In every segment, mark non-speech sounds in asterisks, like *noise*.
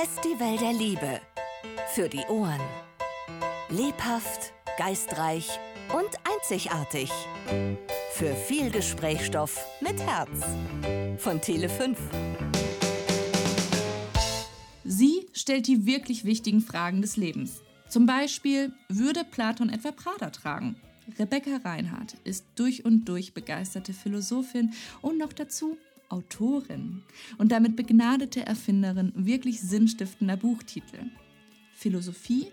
Festival der Liebe. Für die Ohren. Lebhaft, geistreich und einzigartig. Für viel Gesprächsstoff mit Herz. Von Tele 5. Sie stellt die wirklich wichtigen Fragen des Lebens. Zum Beispiel, würde Platon etwa Prada tragen? Rebecca Reinhardt ist durch und durch begeisterte Philosophin und noch dazu Autorin und damit begnadete Erfinderin wirklich sinnstiftender Buchtitel. Philosophie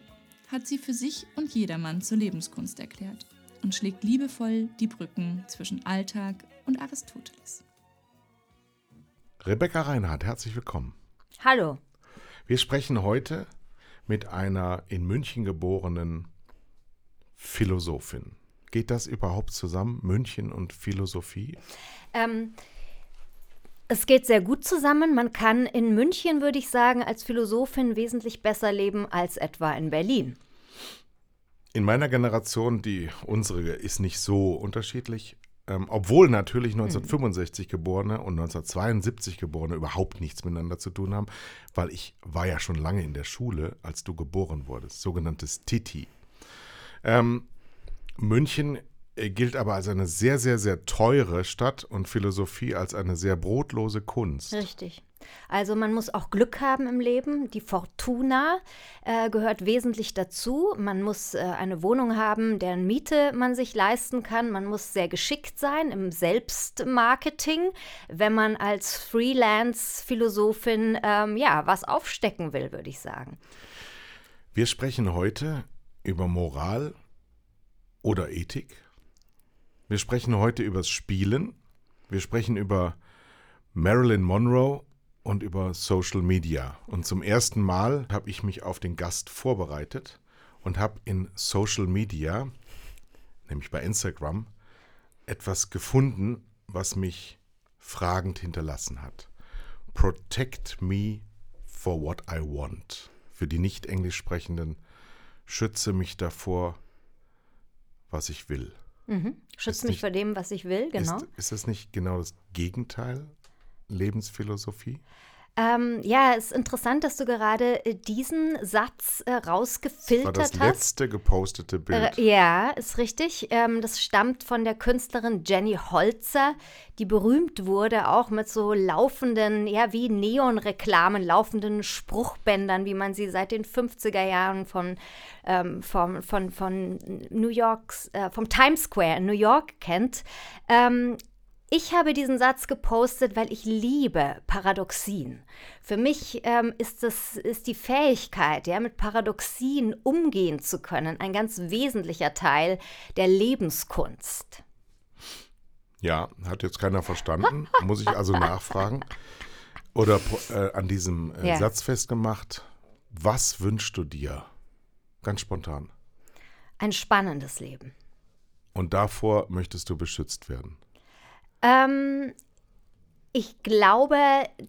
hat sie für sich und jedermann zur Lebenskunst erklärt und schlägt liebevoll die Brücken zwischen Alltag und Aristoteles. Rebecca Reinhardt, herzlich willkommen. Hallo. Wir sprechen heute mit einer in München geborenen Philosophin. Geht das überhaupt zusammen, München und Philosophie? Ähm, es geht sehr gut zusammen. Man kann in München, würde ich sagen, als Philosophin wesentlich besser leben als etwa in Berlin. In meiner Generation, die unsere ist nicht so unterschiedlich, ähm, obwohl natürlich 1965 Geborene und 1972 Geborene überhaupt nichts miteinander zu tun haben, weil ich war ja schon lange in der Schule, als du geboren wurdest, sogenanntes Titi. Ähm, München gilt aber als eine sehr, sehr, sehr teure Stadt und Philosophie als eine sehr brotlose Kunst. Richtig. Also man muss auch Glück haben im Leben. Die Fortuna äh, gehört wesentlich dazu. Man muss äh, eine Wohnung haben, deren Miete man sich leisten kann. Man muss sehr geschickt sein im Selbstmarketing, wenn man als Freelance-Philosophin ähm, ja was aufstecken will, würde ich sagen. Wir sprechen heute über Moral oder Ethik wir sprechen heute übers Spielen. Wir sprechen über Marilyn Monroe und über Social Media. Und zum ersten Mal habe ich mich auf den Gast vorbereitet und habe in Social Media, nämlich bei Instagram, etwas gefunden, was mich fragend hinterlassen hat. Protect me for what I want. Für die nicht englisch sprechenden, schütze mich davor, was ich will. Mhm. Schützt mich nicht, vor dem, was ich will, genau. Ist, ist das nicht genau das Gegenteil Lebensphilosophie? Ähm, ja, es ist interessant, dass du gerade äh, diesen Satz äh, rausgefiltert hast. Das war das letzte gepostete Bild. Äh, ja, ist richtig. Ähm, das stammt von der Künstlerin Jenny Holzer, die berühmt wurde, auch mit so laufenden, ja, wie Neonreklamen, laufenden Spruchbändern, wie man sie seit den 50er Jahren von, ähm, vom, von, von New Yorks, äh, vom Times Square in New York kennt. Ich habe diesen Satz gepostet, weil ich liebe Paradoxien. Für mich ähm, ist, das, ist die Fähigkeit, ja, mit Paradoxien umgehen zu können, ein ganz wesentlicher Teil der Lebenskunst. Ja, hat jetzt keiner verstanden. Muss ich also nachfragen. Oder äh, an diesem äh, ja. Satz festgemacht. Was wünschst du dir? Ganz spontan. Ein spannendes Leben. Und davor möchtest du beschützt werden. Ähm, ich glaube,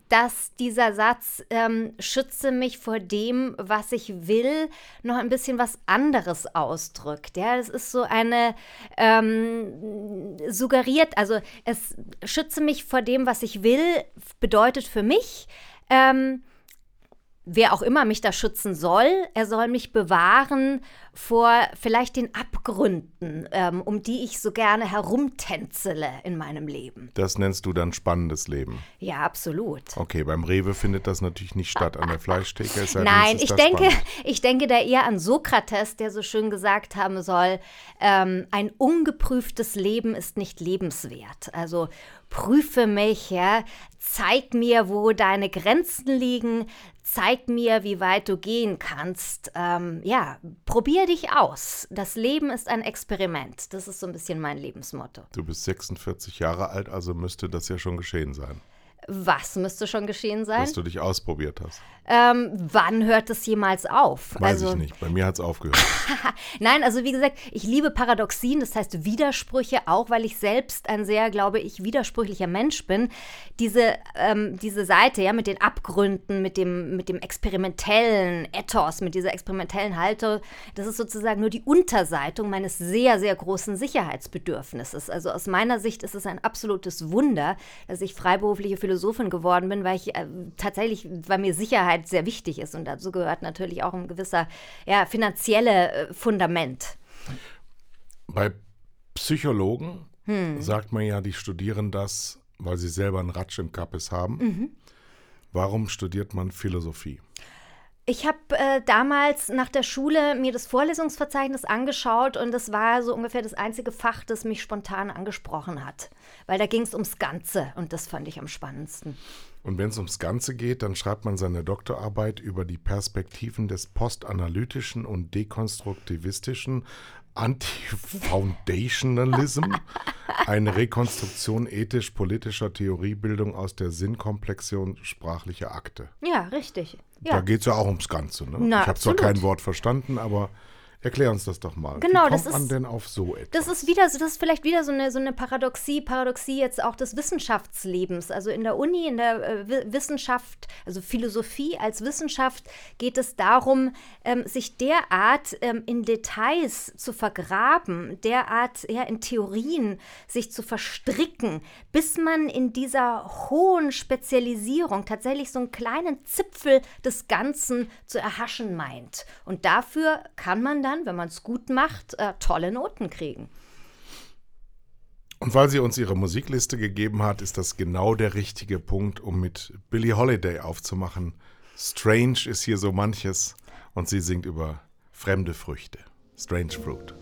dass dieser Satz ähm, schütze mich vor dem, was ich will, noch ein bisschen was anderes ausdrückt. Ja, es ist so eine ähm, suggeriert, also es schütze mich vor dem, was ich will, bedeutet für mich, ähm, wer auch immer mich da schützen soll, er soll mich bewahren vor vielleicht den Abgründen, ähm, um die ich so gerne herumtänzele in meinem Leben. Das nennst du dann spannendes Leben? Ja, absolut. Okay, beim Rewe findet das natürlich nicht statt an der Fleischtheke. Nein, ich denke, *laughs* ich denke da eher an Sokrates, der so schön gesagt haben soll, ähm, ein ungeprüftes Leben ist nicht lebenswert. Also prüfe mich, ja, zeig mir, wo deine Grenzen liegen, zeig mir, wie weit du gehen kannst. Ähm, ja, probier dich aus. Das Leben ist ein Experiment. Das ist so ein bisschen mein Lebensmotto. Du bist 46 Jahre alt, also müsste das ja schon geschehen sein. Was müsste schon geschehen sein? Dass du dich ausprobiert hast. Ähm, wann hört es jemals auf? Weiß also, ich nicht. Bei mir hat es aufgehört. *laughs* Nein, also wie gesagt, ich liebe Paradoxien, das heißt Widersprüche, auch weil ich selbst ein sehr, glaube ich, widersprüchlicher Mensch bin. Diese, ähm, diese Seite, ja, mit den Abgründen, mit dem, mit dem experimentellen Ethos, mit dieser experimentellen Haltung, das ist sozusagen nur die Unterseitung meines sehr, sehr großen Sicherheitsbedürfnisses. Also aus meiner Sicht ist es ein absolutes Wunder, dass ich freiberufliche Philosophin geworden bin, weil ich äh, tatsächlich, weil mir Sicherheit sehr wichtig ist und dazu gehört natürlich auch ein gewisser ja, finanzielle äh, Fundament. Bei Psychologen hm. sagt man ja, die studieren das, weil sie selber einen Ratsch im Kappes haben. Mhm. Warum studiert man Philosophie? Ich habe äh, damals nach der Schule mir das Vorlesungsverzeichnis angeschaut und das war so ungefähr das einzige Fach, das mich spontan angesprochen hat. Weil da ging es ums Ganze und das fand ich am spannendsten. Und wenn es ums Ganze geht, dann schreibt man seine Doktorarbeit über die Perspektiven des postanalytischen und dekonstruktivistischen Anti-Foundationalism, eine Rekonstruktion ethisch-politischer Theoriebildung aus der Sinnkomplexion sprachlicher Akte. Ja, richtig. Ja. Da geht es ja auch ums Ganze. Ne? Na, ich habe zwar kein Wort verstanden, aber Erklär uns das doch mal. Genau, Wie kommt das ist, man denn auf so etwas? Das ist wieder, das ist vielleicht wieder so eine, so eine Paradoxie, Paradoxie jetzt auch des Wissenschaftslebens. Also in der Uni, in der äh, Wissenschaft, also Philosophie als Wissenschaft, geht es darum, ähm, sich derart ähm, in Details zu vergraben, derart ja, in Theorien sich zu verstricken, bis man in dieser hohen Spezialisierung tatsächlich so einen kleinen Zipfel des Ganzen zu erhaschen meint. Und dafür kann man dann dann, wenn man es gut macht, äh, tolle Noten kriegen. Und weil sie uns ihre Musikliste gegeben hat, ist das genau der richtige Punkt, um mit Billie Holiday aufzumachen. Strange ist hier so manches und sie singt über fremde Früchte. Strange Fruit.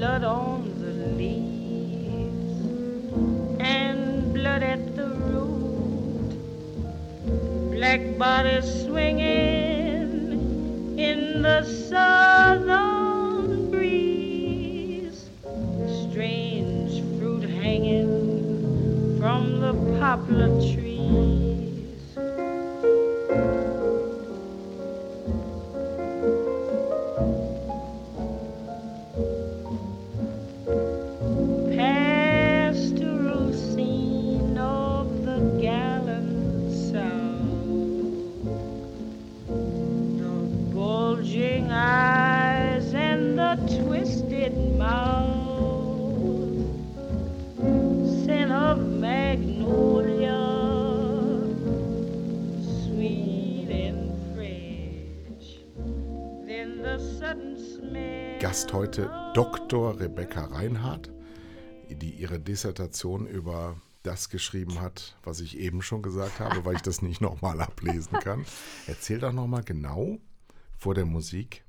blood on the leaves and blood at the root. Black bodies swinging in the southern breeze. Strange fruit hanging from the poplar tree. Gast heute Dr. Rebecca Reinhardt, die ihre Dissertation über das geschrieben hat, was ich eben schon gesagt habe, weil ich das nicht *laughs* nochmal ablesen kann. Erzähl doch nochmal genau vor der Musik.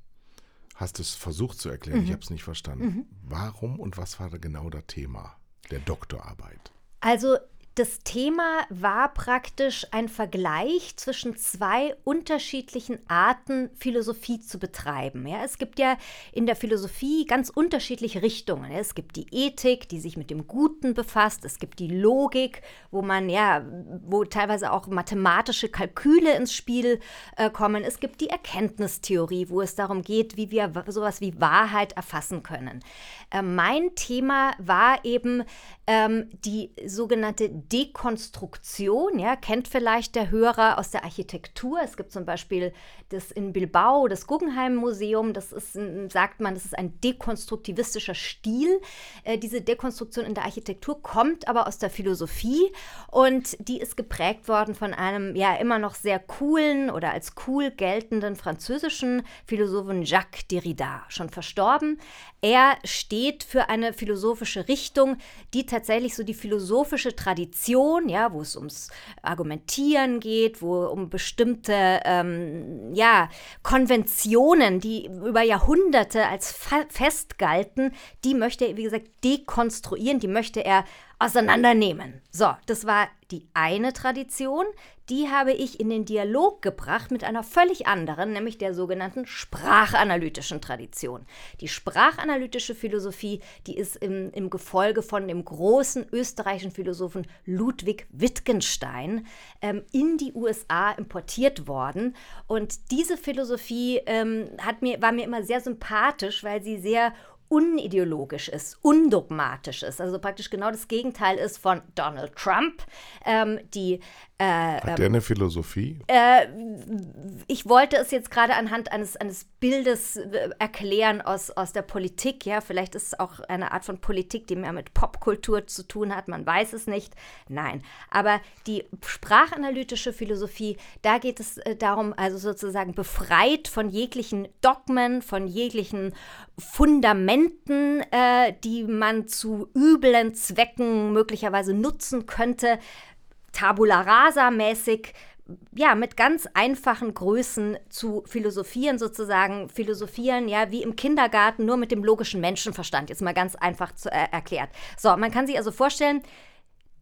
Hast du es versucht zu erklären? Mhm. Ich habe es nicht verstanden. Mhm. Warum und was war da genau das Thema der Doktorarbeit? Also das Thema war praktisch ein Vergleich zwischen zwei unterschiedlichen Arten, Philosophie zu betreiben. Ja, es gibt ja in der Philosophie ganz unterschiedliche Richtungen. Es gibt die Ethik, die sich mit dem Guten befasst. Es gibt die Logik, wo man ja, wo teilweise auch mathematische Kalküle ins Spiel äh, kommen. Es gibt die Erkenntnistheorie, wo es darum geht, wie wir sowas wie Wahrheit erfassen können. Äh, mein Thema war eben ähm, die sogenannte Dekonstruktion. Ja, kennt vielleicht der Hörer aus der Architektur. Es gibt zum Beispiel das in Bilbao, das Guggenheim Museum. Das ist, sagt man, das ist ein dekonstruktivistischer Stil. Äh, diese Dekonstruktion in der Architektur kommt aber aus der Philosophie und die ist geprägt worden von einem ja immer noch sehr coolen oder als cool geltenden französischen Philosophen Jacques Derrida, schon verstorben. Er steht für eine philosophische Richtung, die tatsächlich so die philosophische Tradition, ja, wo es ums Argumentieren geht, wo um bestimmte ähm, ja, Konventionen, die über Jahrhunderte als fest galten, die möchte er, wie gesagt, dekonstruieren, die möchte er auseinandernehmen. So, das war die eine Tradition, die habe ich in den Dialog gebracht mit einer völlig anderen, nämlich der sogenannten sprachanalytischen Tradition. Die sprachanalytische Philosophie, die ist im, im Gefolge von dem großen österreichischen Philosophen Ludwig Wittgenstein ähm, in die USA importiert worden. Und diese Philosophie ähm, hat mir, war mir immer sehr sympathisch, weil sie sehr unideologisch ist, undogmatisch ist, also praktisch genau das Gegenteil ist von Donald Trump, ähm, die äh, Hat der eine Philosophie? Äh, ich wollte es jetzt gerade anhand eines, eines Bildes äh, erklären aus, aus der Politik. Ja, vielleicht ist es auch eine Art von Politik, die mehr mit Popkultur zu tun hat. Man weiß es nicht. Nein. Aber die sprachanalytische Philosophie, da geht es äh, darum, also sozusagen befreit von jeglichen Dogmen, von jeglichen Fundamenten, äh, die man zu üblen Zwecken möglicherweise nutzen könnte, tabula rasa mäßig ja, mit ganz einfachen Größen zu philosophieren, sozusagen philosophieren, ja, wie im Kindergarten, nur mit dem logischen Menschenverstand, jetzt mal ganz einfach zu, äh, erklärt. So, man kann sich also vorstellen,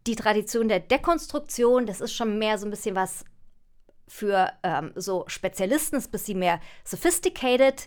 die Tradition der Dekonstruktion, das ist schon mehr so ein bisschen was für ähm, so Spezialisten, ist ein bisschen mehr sophisticated.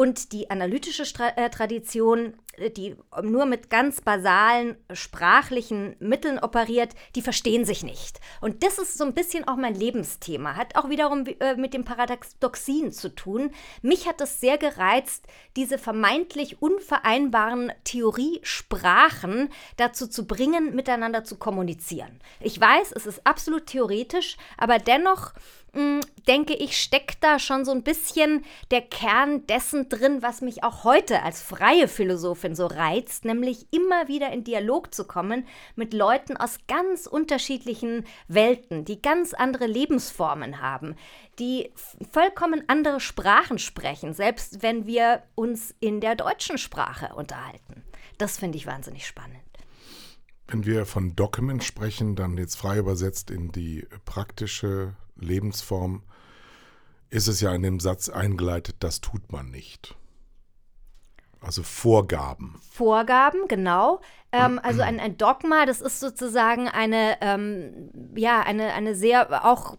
Und die analytische Stra äh, Tradition, äh, die nur mit ganz basalen sprachlichen Mitteln operiert, die verstehen sich nicht. Und das ist so ein bisschen auch mein Lebensthema, hat auch wiederum äh, mit dem Paradoxien zu tun. Mich hat das sehr gereizt, diese vermeintlich unvereinbaren Theoriesprachen dazu zu bringen, miteinander zu kommunizieren. Ich weiß, es ist absolut theoretisch, aber dennoch hm, denke ich, steckt da schon so ein bisschen der Kern dessen drin, was mich auch heute als freie Philosophin so reizt, nämlich immer wieder in Dialog zu kommen mit Leuten aus ganz unterschiedlichen Welten, die ganz andere Lebensformen haben, die vollkommen andere Sprachen sprechen, selbst wenn wir uns in der deutschen Sprache unterhalten. Das finde ich wahnsinnig spannend. Wenn wir von Document sprechen, dann jetzt frei übersetzt in die praktische Lebensform, ist es ja in dem Satz eingeleitet, das tut man nicht. Also Vorgaben. Vorgaben, genau. Ähm, also ein, ein, Dogma, das ist sozusagen eine, ähm, ja, eine, eine sehr auch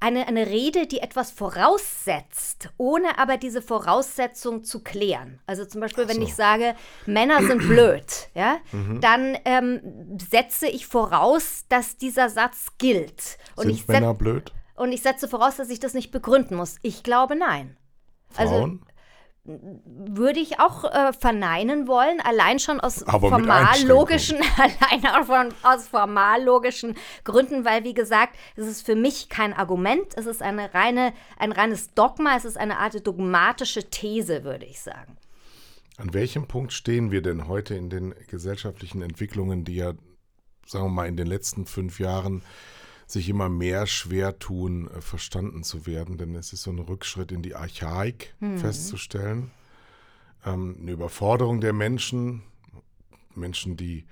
eine, eine Rede, die etwas voraussetzt, ohne aber diese Voraussetzung zu klären. Also zum Beispiel, so. wenn ich sage, Männer sind *clears throat* blöd, ja, mhm. dann ähm, setze ich voraus, dass dieser Satz gilt. Und sind Männer blöd? Und ich setze voraus, dass ich das nicht begründen muss. Ich glaube nein. Also Frauen? Also, würde ich auch äh, verneinen wollen, allein schon aus formallogischen, *laughs* allein auch von, aus formallogischen Gründen, weil wie gesagt, es ist für mich kein Argument, es ist eine reine, ein reines Dogma, es ist eine Art dogmatische These, würde ich sagen. An welchem Punkt stehen wir denn heute in den gesellschaftlichen Entwicklungen, die ja, sagen wir mal, in den letzten fünf Jahren sich immer mehr schwer tun, äh, verstanden zu werden, denn es ist so ein Rückschritt in die Archaik mhm. festzustellen. Ähm, eine Überforderung der Menschen, Menschen, die,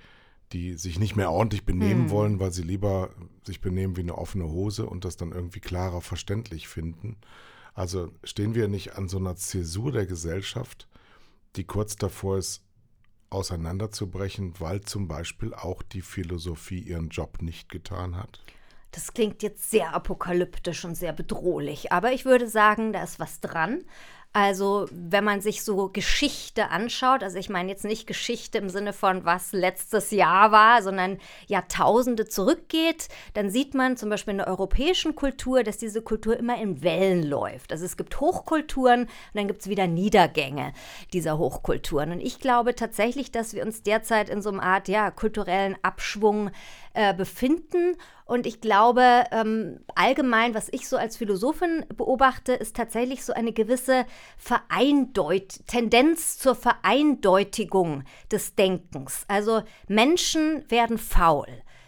die sich nicht mehr ordentlich benehmen mhm. wollen, weil sie lieber sich benehmen wie eine offene Hose und das dann irgendwie klarer verständlich finden. Also stehen wir nicht an so einer Zäsur der Gesellschaft, die kurz davor ist, auseinanderzubrechen, weil zum Beispiel auch die Philosophie ihren Job nicht getan hat? Das klingt jetzt sehr apokalyptisch und sehr bedrohlich, aber ich würde sagen, da ist was dran. Also, wenn man sich so Geschichte anschaut, also ich meine jetzt nicht Geschichte im Sinne von, was letztes Jahr war, sondern Jahrtausende zurückgeht, dann sieht man zum Beispiel in der europäischen Kultur, dass diese Kultur immer in Wellen läuft. Also es gibt Hochkulturen und dann gibt es wieder Niedergänge dieser Hochkulturen. Und ich glaube tatsächlich, dass wir uns derzeit in so einer Art ja, kulturellen Abschwung äh, befinden. Und ich glaube, ähm, allgemein, was ich so als Philosophin beobachte, ist tatsächlich so eine gewisse Vereindeut Tendenz zur Vereindeutigung des Denkens. Also Menschen werden faul.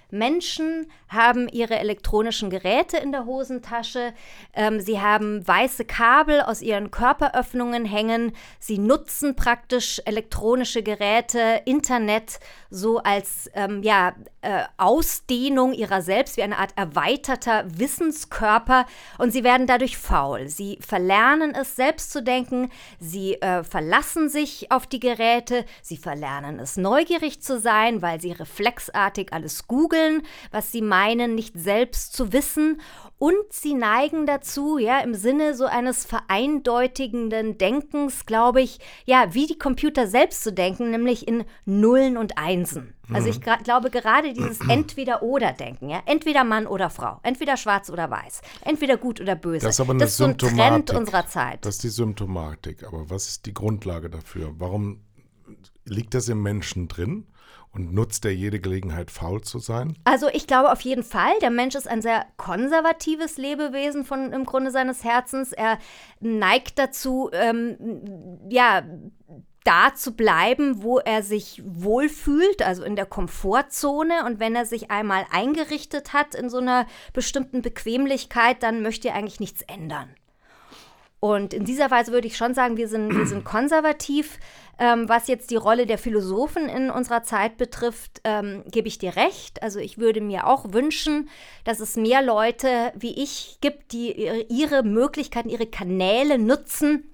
Menschen haben ihre elektronischen Geräte in der Hosentasche, ähm, sie haben weiße Kabel aus ihren Körperöffnungen hängen, sie nutzen praktisch elektronische Geräte, Internet so als ähm, ja, äh, Ausdehnung ihrer selbst, wie eine Art erweiterter Wissenskörper und sie werden dadurch faul. Sie verlernen es selbst zu denken, sie äh, verlassen sich auf die Geräte, sie verlernen es neugierig zu sein, weil sie reflexartig alles googeln, was sie meinen, nicht selbst zu wissen und sie neigen dazu, ja, im Sinne so eines vereindeutigenden Denkens, glaube ich, ja, wie die Computer selbst zu denken, nämlich in Nullen und Einsen. Also ich glaube gerade dieses *clears throat* Entweder-Oder-Denken, ja, entweder Mann oder Frau, entweder schwarz oder weiß, entweder gut oder böse. Das ist aber eine das ist so ein Trend unserer Zeit. Das ist die Symptomatik. Aber was ist die Grundlage dafür? Warum liegt das im Menschen drin? Und nutzt er jede Gelegenheit, faul zu sein? Also ich glaube auf jeden Fall, der Mensch ist ein sehr konservatives Lebewesen von im Grunde seines Herzens. Er neigt dazu, ähm, ja, da zu bleiben, wo er sich wohlfühlt, also in der Komfortzone. Und wenn er sich einmal eingerichtet hat in so einer bestimmten Bequemlichkeit, dann möchte er eigentlich nichts ändern. Und in dieser Weise würde ich schon sagen, wir sind, wir sind konservativ. Ähm, was jetzt die Rolle der Philosophen in unserer Zeit betrifft, ähm, gebe ich dir recht. Also ich würde mir auch wünschen, dass es mehr Leute wie ich gibt, die ihre Möglichkeiten, ihre Kanäle nutzen,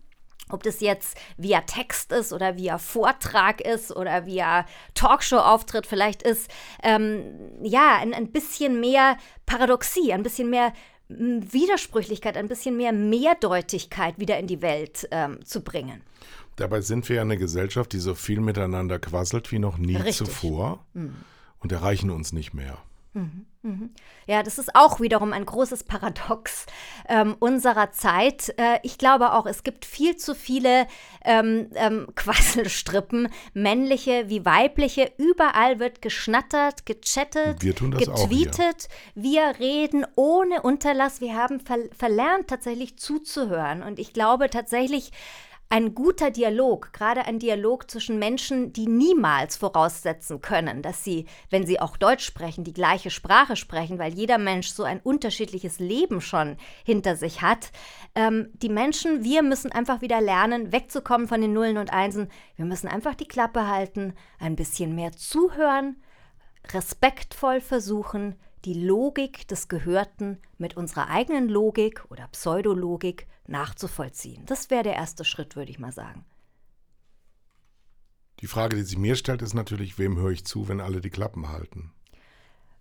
ob das jetzt via Text ist oder via Vortrag ist oder via Talkshow-Auftritt vielleicht ist, ähm, ja, ein, ein bisschen mehr Paradoxie, ein bisschen mehr Widersprüchlichkeit, ein bisschen mehr Mehrdeutigkeit wieder in die Welt ähm, zu bringen. Dabei sind wir ja eine Gesellschaft, die so viel miteinander quasselt wie noch nie Richtig. zuvor mhm. und erreichen uns nicht mehr. Mhm. Ja, das ist auch wiederum ein großes Paradox ähm, unserer Zeit. Äh, ich glaube auch, es gibt viel zu viele ähm, ähm, *laughs* Quasselstrippen, männliche wie weibliche. Überall wird geschnattert, gechattet, getweetet. Wir reden ohne Unterlass. Wir haben ver verlernt, tatsächlich zuzuhören. Und ich glaube tatsächlich, ein guter Dialog, gerade ein Dialog zwischen Menschen, die niemals voraussetzen können, dass sie, wenn sie auch Deutsch sprechen, die gleiche Sprache sprechen, weil jeder Mensch so ein unterschiedliches Leben schon hinter sich hat. Ähm, die Menschen, wir müssen einfach wieder lernen, wegzukommen von den Nullen und Einsen. Wir müssen einfach die Klappe halten, ein bisschen mehr zuhören, respektvoll versuchen, die Logik des Gehörten mit unserer eigenen Logik oder Pseudologik nachzuvollziehen. Das wäre der erste Schritt, würde ich mal sagen. Die Frage, die sich mir stellt, ist natürlich, wem höre ich zu, wenn alle die Klappen halten?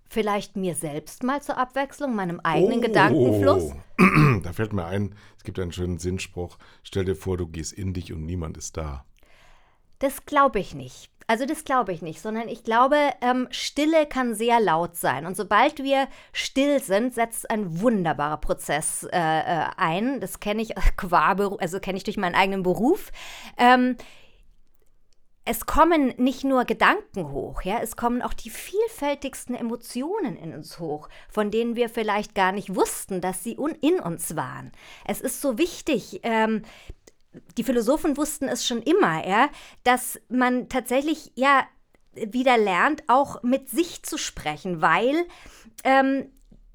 Vielleicht mir selbst mal zur Abwechslung, meinem eigenen oh, Gedankenfluss. *clears throat* Da fällt mir ein, es gibt einen schönen Sinnspruch, stell dir vor, du gehst in dich und niemand ist da. Das glaube ich nicht. Also das glaube ich nicht, sondern ich glaube, ähm, Stille kann sehr laut sein. Und sobald wir still sind, setzt ein wunderbarer Prozess äh, äh ein. Das kenne ich qua, also kenne ich durch meinen eigenen Beruf. Ähm, es kommen nicht nur Gedanken hoch, ja, es kommen auch die vielfältigsten Emotionen in uns hoch, von denen wir vielleicht gar nicht wussten, dass sie in uns waren. Es ist so wichtig, ähm, die Philosophen wussten es schon immer, ja, dass man tatsächlich ja wieder lernt, auch mit sich zu sprechen, weil ähm,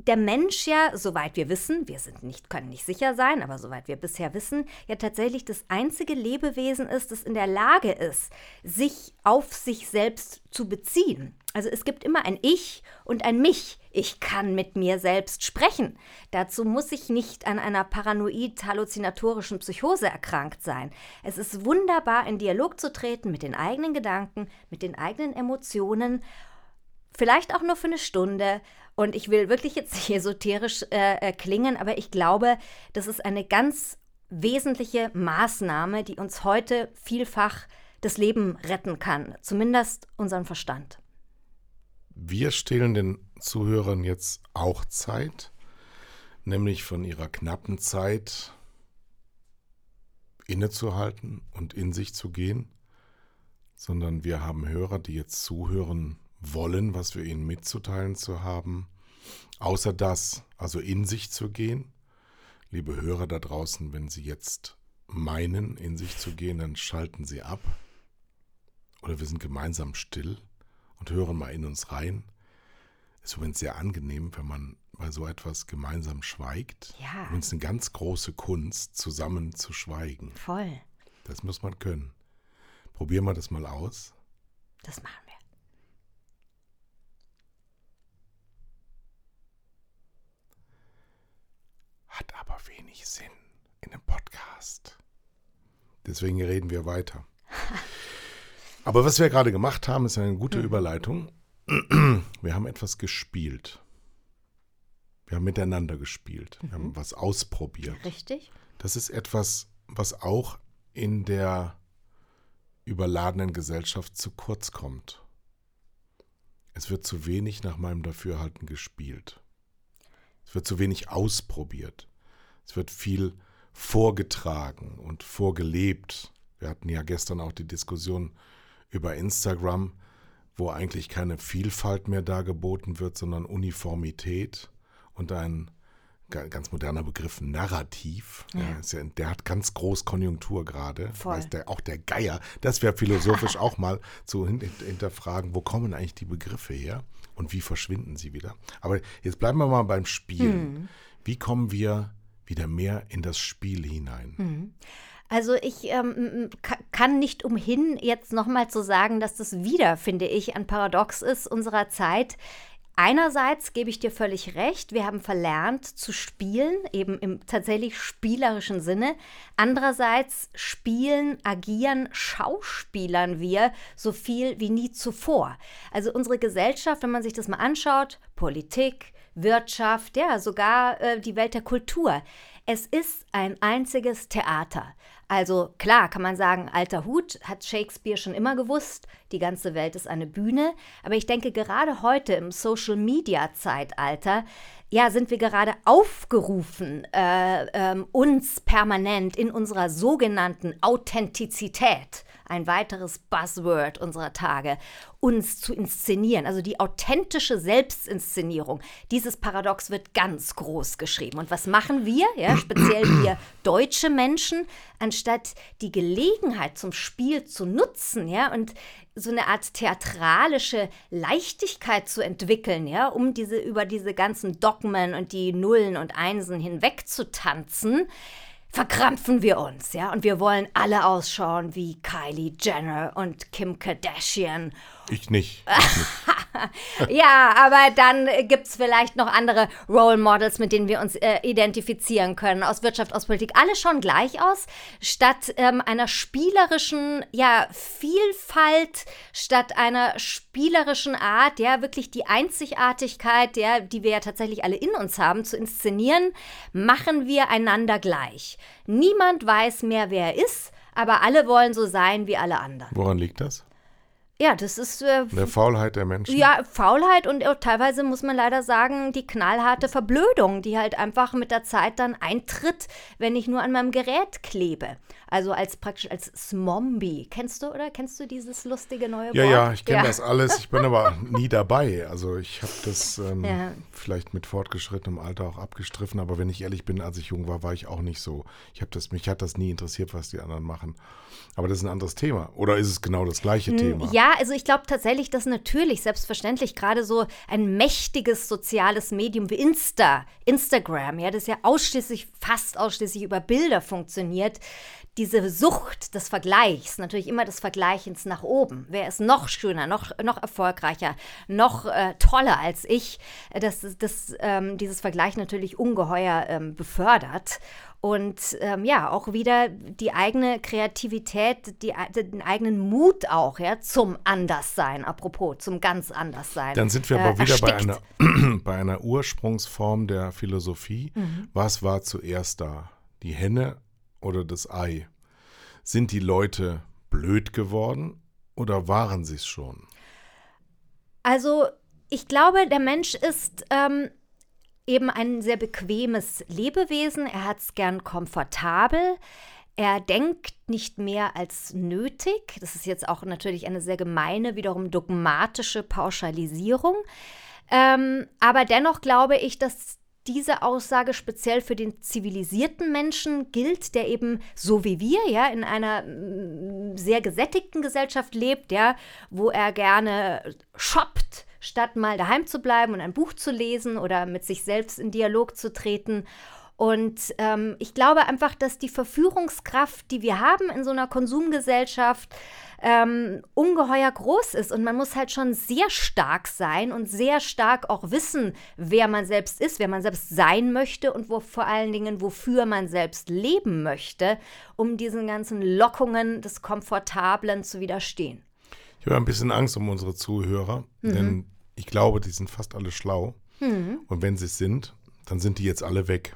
der Mensch ja, soweit wir wissen, wir sind nicht, können nicht sicher sein, aber soweit wir bisher wissen, ja tatsächlich das einzige Lebewesen ist, das in der Lage ist, sich auf sich selbst zu beziehen. Also es gibt immer ein Ich und ein Mich. Ich kann mit mir selbst sprechen. Dazu muss ich nicht an einer paranoid-halluzinatorischen Psychose erkrankt sein. Es ist wunderbar, in Dialog zu treten mit den eigenen Gedanken, mit den eigenen Emotionen, vielleicht auch nur für eine Stunde. Und ich will wirklich jetzt nicht esoterisch äh, äh klingen, aber ich glaube, das ist eine ganz wesentliche Maßnahme, die uns heute vielfach das Leben retten kann, zumindest unseren Verstand. Wir stehlen den Zuhörern jetzt auch Zeit, nämlich von ihrer knappen Zeit innezuhalten und in sich zu gehen, sondern wir haben Hörer, die jetzt zuhören wollen, was wir ihnen mitzuteilen zu haben. Außer das, also in sich zu gehen. Liebe Hörer da draußen, wenn Sie jetzt meinen, in sich zu gehen, dann schalten Sie ab. Oder wir sind gemeinsam still und hören mal in uns rein. Ist übrigens sehr angenehm, wenn man bei so etwas gemeinsam schweigt. Ja. Übrigens eine ganz große Kunst, zusammen zu schweigen. Voll. Das muss man können. Probieren wir das mal aus. Das machen wir. Hat aber wenig Sinn in einem Podcast. Deswegen reden wir weiter. *laughs* Aber was wir gerade gemacht haben, ist eine gute mhm. Überleitung. *clears throat* Wir haben etwas gespielt. Wir haben miteinander gespielt. Wir mhm. haben was ausprobiert. Richtig. Das ist etwas, was auch in der überladenen Gesellschaft zu kurz kommt. Es wird zu wenig nach meinem Dafürhalten gespielt. Es wird zu wenig ausprobiert. Es wird viel vorgetragen und vorgelebt. Wir hatten ja gestern auch die Diskussion über Instagram, wo eigentlich keine Vielfalt mehr dargeboten wird, sondern Uniformität und ein ganz moderner Begriff Narrativ. Ja. Ja, der hat ganz groß Konjunktur gerade. Der, auch der Geier. Das wäre philosophisch *laughs* auch mal zu hinterfragen, wo kommen eigentlich die Begriffe her und wie verschwinden sie wieder. Aber jetzt bleiben wir mal beim Spielen. Hm. Wie kommen wir wieder mehr in das Spiel hinein? Hm. Also ich ähm, kann nicht umhin, jetzt nochmal zu sagen, dass das wieder, finde ich, ein Paradox ist unserer Zeit. Einerseits gebe ich dir völlig recht, wir haben verlernt zu spielen, eben im tatsächlich spielerischen Sinne. Andererseits spielen, agieren, schauspielern wir so viel wie nie zuvor. Also unsere Gesellschaft, wenn man sich das mal anschaut, Politik, Wirtschaft, ja, sogar äh, die Welt der Kultur. Es ist ein einziges Theater. Also klar kann man sagen, alter Hut hat Shakespeare schon immer gewusst, die ganze Welt ist eine Bühne, aber ich denke gerade heute im Social-Media-Zeitalter, ja, sind wir gerade aufgerufen, äh, äh, uns permanent in unserer sogenannten Authentizität ein weiteres Buzzword unserer Tage, uns zu inszenieren. Also die authentische Selbstinszenierung. Dieses Paradox wird ganz groß geschrieben. Und was machen wir, ja, speziell wir deutsche Menschen, anstatt die Gelegenheit zum Spiel zu nutzen, ja, und so eine Art theatralische Leichtigkeit zu entwickeln, ja, um diese über diese ganzen Dogmen und die Nullen und Einsen hinweg zu tanzen, verkrampfen wir uns, ja, und wir wollen alle ausschauen wie Kylie Jenner und Kim Kardashian. Ich nicht. Ich nicht. *laughs* ja, aber dann gibt es vielleicht noch andere Role Models, mit denen wir uns äh, identifizieren können. Aus Wirtschaft, aus Politik. Alle schon gleich aus. Statt ähm, einer spielerischen ja, Vielfalt, statt einer spielerischen Art, ja, wirklich die Einzigartigkeit, ja, die wir ja tatsächlich alle in uns haben, zu inszenieren, machen wir einander gleich. Niemand weiß mehr, wer er ist, aber alle wollen so sein wie alle anderen. Woran liegt das? Ja, das ist. Äh, der Faulheit der Menschen. Ja, Faulheit und auch teilweise muss man leider sagen, die knallharte Verblödung, die halt einfach mit der Zeit dann eintritt, wenn ich nur an meinem Gerät klebe. Also als praktisch als Smombie. Kennst du oder kennst du dieses lustige neue Wort? Ja, ja, ich kenne ja. das alles. Ich bin aber *laughs* nie dabei. Also ich habe das ähm, ja. vielleicht mit fortgeschrittenem Alter auch abgestriffen, aber wenn ich ehrlich bin, als ich jung war, war ich auch nicht so. Ich habe das, mich hat das nie interessiert, was die anderen machen. Aber das ist ein anderes Thema. Oder ist es genau das gleiche Thema? Ja, also ich glaube tatsächlich, dass natürlich, selbstverständlich, gerade so ein mächtiges soziales Medium wie Insta, Instagram, ja, das ja ausschließlich, fast ausschließlich über Bilder funktioniert, diese Sucht des Vergleichs, natürlich immer des Vergleichens nach oben. Wer ist noch schöner, noch, noch erfolgreicher, noch äh, toller als ich? Das, das, ähm, dieses Vergleich natürlich ungeheuer ähm, befördert. Und ähm, ja, auch wieder die eigene Kreativität, die, den eigenen Mut auch, ja, zum Anderssein, apropos, zum ganz Anderssein. Dann sind wir aber äh, wieder bei einer, *clears throat* bei einer Ursprungsform der Philosophie. Mhm. Was war zuerst da? Die Henne oder das Ei? Sind die Leute blöd geworden oder waren sie es schon? Also, ich glaube, der Mensch ist ähm, eben ein sehr bequemes Lebewesen. Er hat es gern komfortabel. Er denkt nicht mehr als nötig. Das ist jetzt auch natürlich eine sehr gemeine, wiederum dogmatische Pauschalisierung. Ähm, aber dennoch glaube ich, dass diese Aussage speziell für den zivilisierten Menschen gilt, der eben so wie wir ja in einer mm, sehr gesättigten Gesellschaft lebt, ja, wo er gerne shoppt, statt mal daheim zu bleiben und ein Buch zu lesen oder mit sich selbst in Dialog zu treten. Und ähm, ich glaube einfach, dass die Verführungskraft, die wir haben in so einer Konsumgesellschaft, ähm, ungeheuer groß ist. Und man muss halt schon sehr stark sein und sehr stark auch wissen, wer man selbst ist, wer man selbst sein möchte und wo vor allen Dingen, wofür man selbst leben möchte, um diesen ganzen Lockungen des Komfortablen zu widerstehen. Ich habe ein bisschen Angst um unsere Zuhörer, mhm. denn ich glaube, die sind fast alle schlau. Mhm. Und wenn sie es sind, dann sind die jetzt alle weg.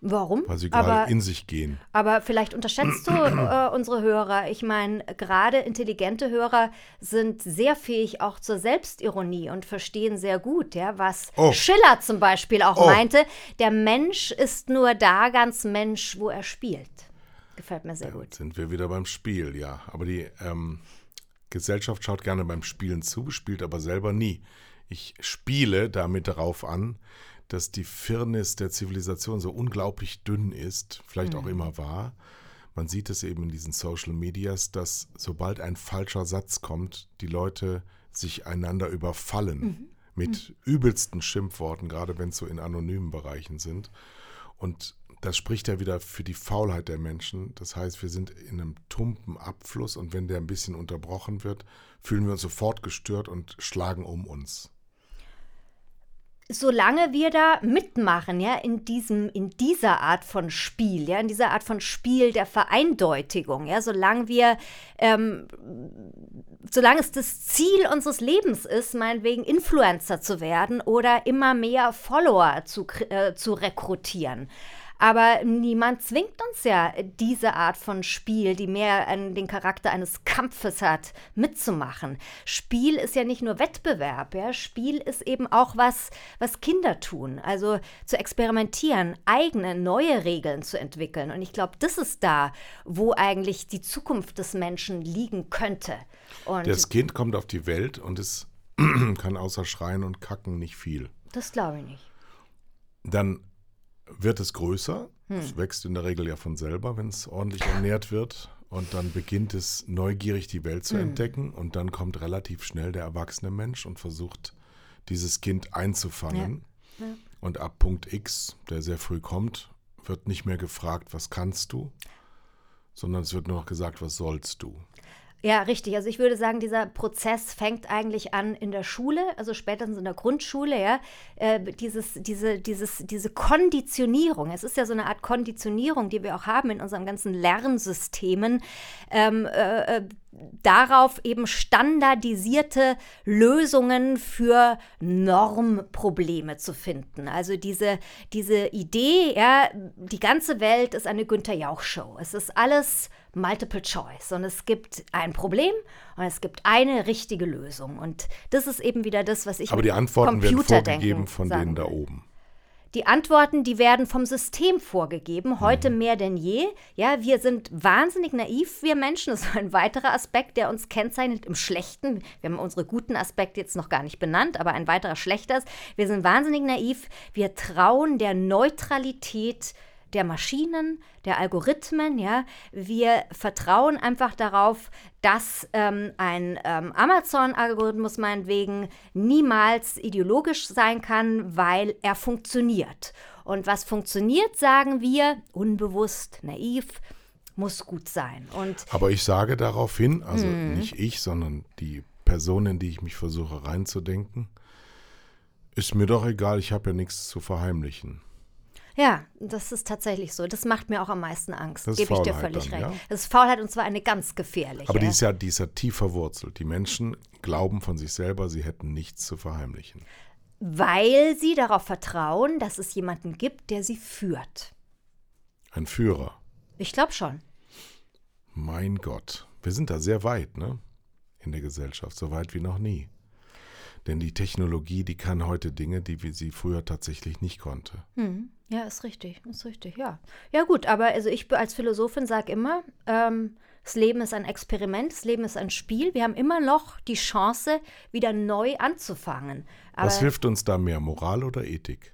Warum? Weil sie gerade in sich gehen. Aber vielleicht unterschätzt du *clears throat* äh, unsere Hörer. Ich meine, gerade intelligente Hörer sind sehr fähig auch zur Selbstironie und verstehen sehr gut, ja, was oh. Schiller zum Beispiel auch oh. meinte. Der Mensch ist nur da ganz Mensch, wo er spielt. Gefällt mir sehr gut. Sind wir wieder beim Spiel, ja. Aber die, ähm, Gesellschaft schaut gerne beim Spielen zu, spielt aber selber nie. Ich spiele damit darauf an, dass die Firnis der Zivilisation so unglaublich dünn ist, vielleicht auch immer war. Man sieht es eben in diesen Social Medias, dass sobald ein falscher Satz kommt, die Leute sich einander überfallen mit übelsten Schimpfworten, gerade wenn es so in anonymen Bereichen sind. Und das spricht ja wieder für die Faulheit der Menschen. Das heißt, wir sind in einem tumpen Abfluss und wenn der ein bisschen unterbrochen wird, fühlen wir uns sofort gestört und schlagen um uns. Solange wir da mitmachen, ja, in diesem, in dieser Art von Spiel, ja, in dieser Art von Spiel der Vereindeutigung, ja, solange wir, ähm, solange es das Ziel unseres Lebens ist, meinetwegen Influencer zu werden oder immer mehr Follower zu, äh, zu rekrutieren. Aber niemand zwingt uns ja, diese Art von Spiel, die mehr an den Charakter eines Kampfes hat, mitzumachen. Spiel ist ja nicht nur Wettbewerb, ja. Spiel ist eben auch was, was Kinder tun. Also zu experimentieren, eigene, neue Regeln zu entwickeln. Und ich glaube, das ist da, wo eigentlich die Zukunft des Menschen liegen könnte. Und Das Kind kommt auf die Welt und es *clears throat* kann außer Schreien und Kacken nicht viel. das glaube ich nicht. Dann wird es größer. Es wächst in der Regel ja von selber, wenn es ordentlich ernährt wird. Und dann beginnt es neugierig die Welt zu entdecken. Und dann kommt relativ schnell der erwachsene Mensch und versucht, dieses Kind einzufangen. Und ab Punkt X, der sehr früh kommt, wird nicht mehr gefragt, was kannst du, sondern es wird nur noch gesagt, was sollst du. Ja, richtig. Also ich würde sagen, dieser Prozess fängt eigentlich an in der Schule, also spätestens in der Grundschule, ja. Äh, dieses, diese, dieses, diese Konditionierung. Es ist ja so eine Art Konditionierung, die wir auch haben in unseren ganzen Lernsystemen. Ähm, äh, äh, darauf eben standardisierte Lösungen für Normprobleme zu finden. Also diese, diese Idee, ja, die ganze Welt ist eine Günther Jauch-Show. Es ist alles Multiple Choice und es gibt ein Problem und es gibt eine richtige Lösung. Und das ist eben wieder das, was ich Aber die Antworten werden Computerdenken vorgegeben von sagen denen da oben. Die Antworten, die werden vom System vorgegeben, heute mehr denn je. Ja, wir sind wahnsinnig naiv, wir Menschen. Das ist ein weiterer Aspekt, der uns kennzeichnet im Schlechten. Wir haben unsere guten Aspekte jetzt noch gar nicht benannt, aber ein weiterer schlechter ist, wir sind wahnsinnig naiv. Wir trauen der Neutralität der Maschinen, der Algorithmen, ja. Wir vertrauen einfach darauf, dass ähm, ein ähm, Amazon-Algorithmus meinetwegen niemals ideologisch sein kann, weil er funktioniert. Und was funktioniert, sagen wir, unbewusst, naiv, muss gut sein. Und Aber ich sage darauf hin, also Mhm. nicht ich, sondern die Person, in die ich mich versuche reinzudenken, ist mir doch egal, ich habe ja nichts zu verheimlichen. Ja, das ist tatsächlich so. Das macht mir auch am meisten Angst. Das Gebe ich dir völlig dann, recht. ja? Das ist Faulheit und zwar eine ganz gefährliche. Aber die ist ja, die ist ja tief verwurzelt. Die Menschen glauben von sich selber, sie hätten nichts zu verheimlichen. weil sie darauf vertrauen, dass es jemanden gibt, der sie führt. Ein Führer. Ich glaube schon. Mein Gott. Wir sind da sehr weit, ne? In der Gesellschaft. So weit wie noch nie. Denn die Technologie, die kann heute Dinge, die sie früher tatsächlich nicht konnte. Ja, ist richtig, ist richtig, ja. Ja gut, aber also ich als Philosophin sage immer, ähm, das Leben ist ein Experiment, das Leben ist ein Spiel. Wir haben immer noch die Chance, wieder neu anzufangen. Aber Was hilft uns da mehr, Moral oder Ethik?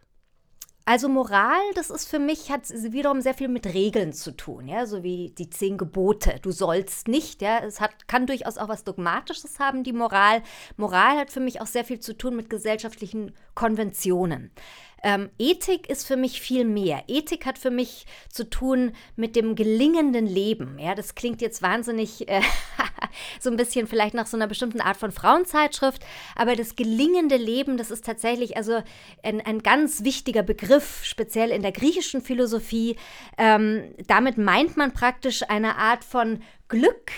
Also Moral, das ist für mich, hat wiederum sehr viel mit Regeln zu tun, ja, so wie die zehn Gebote. Du sollst nicht, ja, es hat, kann durchaus auch was Dogmatisches haben, die Moral. Moral hat für mich auch sehr viel zu tun mit gesellschaftlichen Konventionen. Ähm, Ethik ist für mich viel mehr. Ethik hat für mich zu tun mit dem gelingenden Leben. Ja, das klingt jetzt wahnsinnig äh, *laughs* so ein bisschen vielleicht nach so einer bestimmten Art von Frauenzeitschrift, aber das gelingende Leben, das ist tatsächlich also ein, ein ganz wichtiger Begriff, speziell in der griechischen Philosophie. Ähm, damit meint man praktisch eine Art von Glück,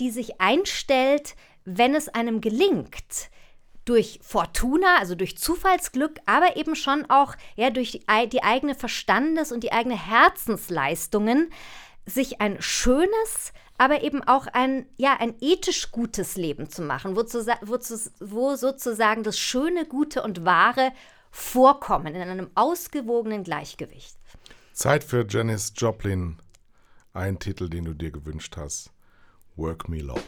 die sich einstellt, wenn es einem gelingt durch Fortuna, also durch Zufallsglück, aber eben schon auch ja, durch die, die eigene Verstandes- und die eigene Herzensleistungen, sich ein schönes, aber eben auch ein, ja, ein ethisch gutes Leben zu machen, wo, zu, wo, zu, wo sozusagen das Schöne, Gute und Wahre vorkommen in einem ausgewogenen Gleichgewicht. Zeit für Janis Joplin. Ein Titel, den du dir gewünscht hast. Work Me Lord.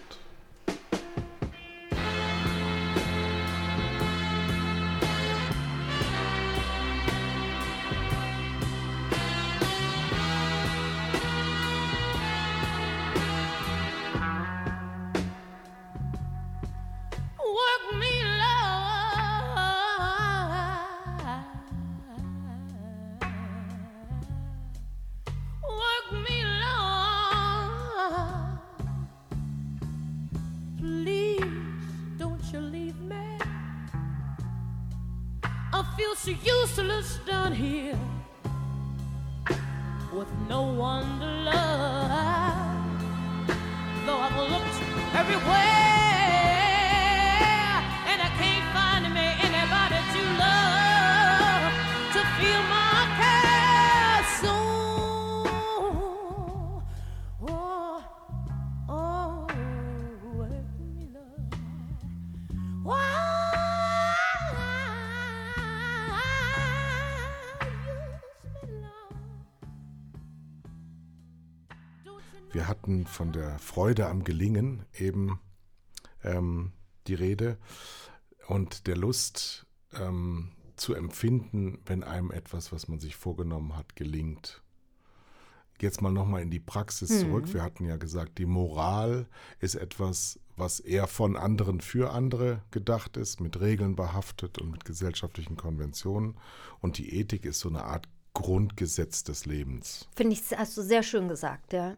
Wir hatten von der Freude am Gelingen eben ähm, die Rede und der Lust ähm, zu empfinden, wenn einem etwas, was man sich vorgenommen hat, gelingt. Jetzt mal nochmal in die Praxis zurück. Wir hatten ja gesagt, die Moral ist etwas, was eher von anderen für andere gedacht ist, mit Regeln behaftet und mit gesellschaftlichen Konventionen. Und die Ethik ist so eine Art Grundgesetz des Lebens. Finde ich, hast du sehr schön gesagt, ja.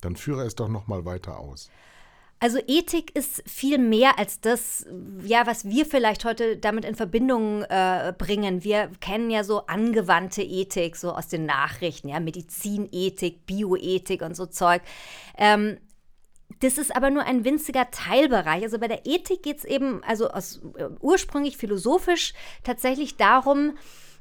Dann führe es doch nochmal weiter aus. Also Ethik ist viel mehr als das, ja, was wir vielleicht heute damit in Verbindung äh, bringen. Wir kennen ja so angewandte Ethik, so aus den Nachrichten, ja, Medizinethik, Bioethik und so Zeug. Ähm, das ist aber nur ein winziger Teilbereich. Also bei der Ethik geht es eben, also aus, äh, ursprünglich philosophisch, tatsächlich darum,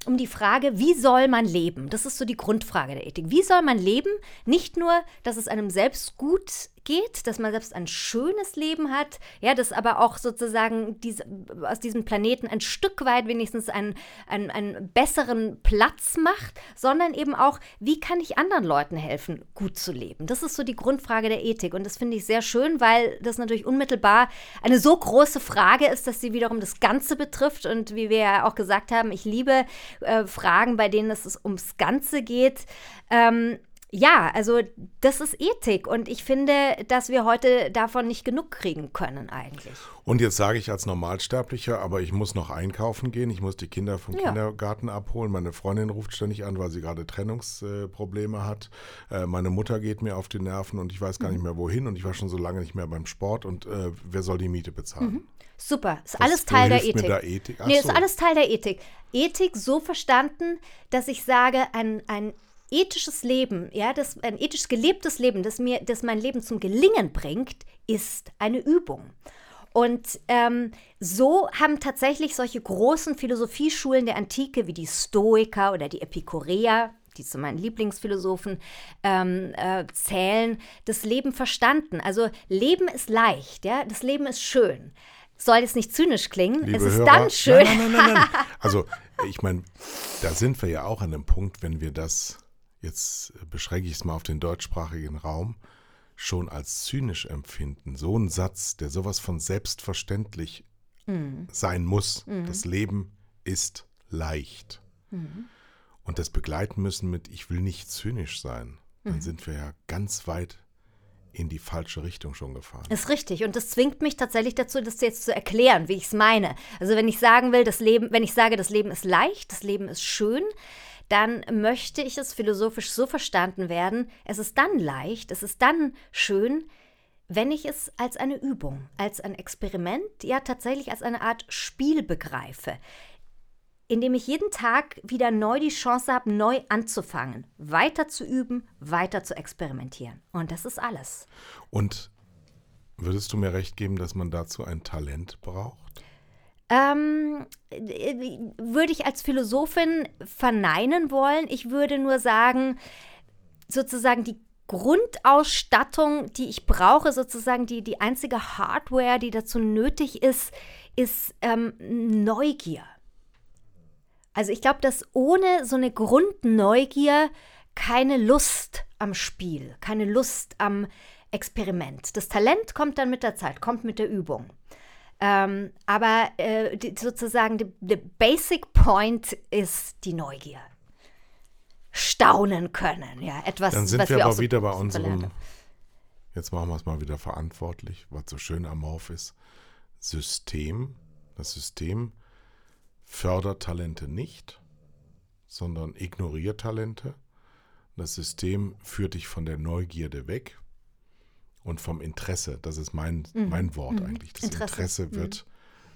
um die Frage, wie soll man leben? Das ist so die Grundfrage der Ethik. Wie soll man leben? Nicht nur, dass es einem selbst gut geht, dass man selbst ein schönes Leben hat, ja, dass aber auch sozusagen diese, aus diesem Planeten ein Stück weit wenigstens einen, einen, einen besseren Platz macht, sondern eben auch, wie kann ich anderen Leuten helfen, gut zu leben? Das ist so die Grundfrage der Ethik und das finde ich sehr schön, weil das natürlich unmittelbar eine so große Frage ist, dass sie wiederum das Ganze betrifft und wie wir ja auch gesagt haben, ich liebe äh, Fragen, bei denen es ums Ganze geht. Ähm, ja, also das ist Ethik und ich finde, dass wir heute davon nicht genug kriegen können eigentlich. Und jetzt sage ich als Normalsterblicher, aber ich muss noch einkaufen gehen, ich muss die Kinder vom Ja. Kindergarten abholen, meine Freundin ruft ständig an, weil sie gerade Trennungsprobleme hat, äh, meine Mutter geht mir auf die Nerven und ich weiß gar nicht mehr wohin und ich war schon so lange nicht mehr beim Sport und äh, wer soll die Miete bezahlen? Super, ist Das- alles Teil der hilfst mir Ethik. da Ethik? Ach nee, so. ist alles Teil der Ethik. Ethik so verstanden, dass ich sage, ein, ein ethisches Leben, ja, das, ein ethisch gelebtes Leben, das mir, das mein Leben zum Gelingen bringt, ist eine Übung. Und ähm, so haben tatsächlich solche großen Philosophieschulen der Antike wie die Stoiker oder die Epikureer, die zu meinen Lieblingsphilosophen ähm, äh, zählen, das Leben verstanden. Also Leben ist leicht, ja, das Leben ist schön. Soll jetzt nicht zynisch klingen, Liebe es ist Hörer, dann schön. Nein, nein, nein. *laughs* Also, ich meine, da sind wir ja auch an einem Punkt, wenn wir das, jetzt beschränke ich es mal auf den deutschsprachigen Raum, schon als zynisch empfinden. So ein Satz, der sowas von selbstverständlich sein muss. Das Leben ist leicht. Und das begleiten müssen mit, ich will nicht zynisch sein. Dann sind wir ja ganz weit in die falsche Richtung schon gefahren. Ist richtig. Und das zwingt mich tatsächlich dazu, das jetzt zu erklären, wie ich es meine. Also wenn ich sagen will, das Leben, wenn ich sage, das Leben ist leicht, das Leben ist schön, dann möchte ich es philosophisch so verstanden werden, es ist dann leicht, es ist dann schön, wenn ich es als eine Übung, als ein Experiment, ja tatsächlich als eine Art Spiel begreife, indem ich jeden Tag wieder neu die Chance habe, neu anzufangen, weiter zu üben, weiter zu experimentieren. Und das ist alles. Und würdest du mir recht geben, dass man dazu ein Talent braucht? Ähm, äh, würde ich als Philosophin verneinen wollen. Ich würde nur sagen, sozusagen die Grundausstattung, die ich brauche, sozusagen die, die einzige Hardware, die dazu nötig ist, ist ähm, Neugier. Also ich glaube, dass ohne so eine Grundneugier keine Lust am Spiel, keine Lust am Experiment. Das Talent kommt dann mit der Zeit, kommt mit der Übung. Ähm, aber äh, die, sozusagen der Basic Point ist die Neugier. Staunen können, ja, etwas, Dann sind was wir wir aber so wieder bei unserem, jetzt machen wir es mal wieder verantwortlich, was so schön amorph ist, System. Das System fördert Talente nicht, sondern ignoriert Talente. Das System führt dich von der Neugierde weg und vom Interesse. Das ist mein, mein Wort eigentlich. Das Mhm. Interesse. Interesse, wird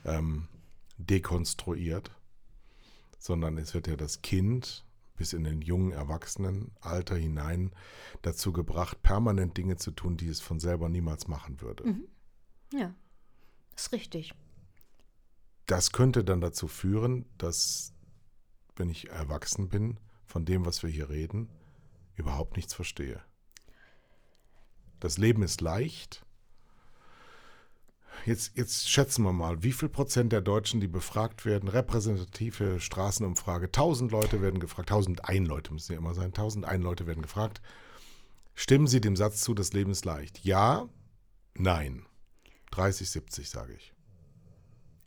ähm, dekonstruiert. sondern es wird ja das Kind bis in den jungen Erwachsenenalter hinein dazu gebracht, permanent Dinge zu tun, die es von selber niemals machen würde. Ja, ist richtig. Das könnte dann dazu führen, dass, wenn ich erwachsen bin, von dem, was wir hier reden, überhaupt nichts verstehe. Das Leben ist leicht. Jetzt, jetzt schätzen wir mal, wie viel Prozent der Deutschen, die befragt werden, repräsentative Straßenumfrage, 1000 Leute werden gefragt, 1001 Leute müssen ja immer sein, 1001 Leute werden gefragt, stimmen sie dem Satz zu, das Leben ist leicht? Ja, nein. 30, 70 sage ich.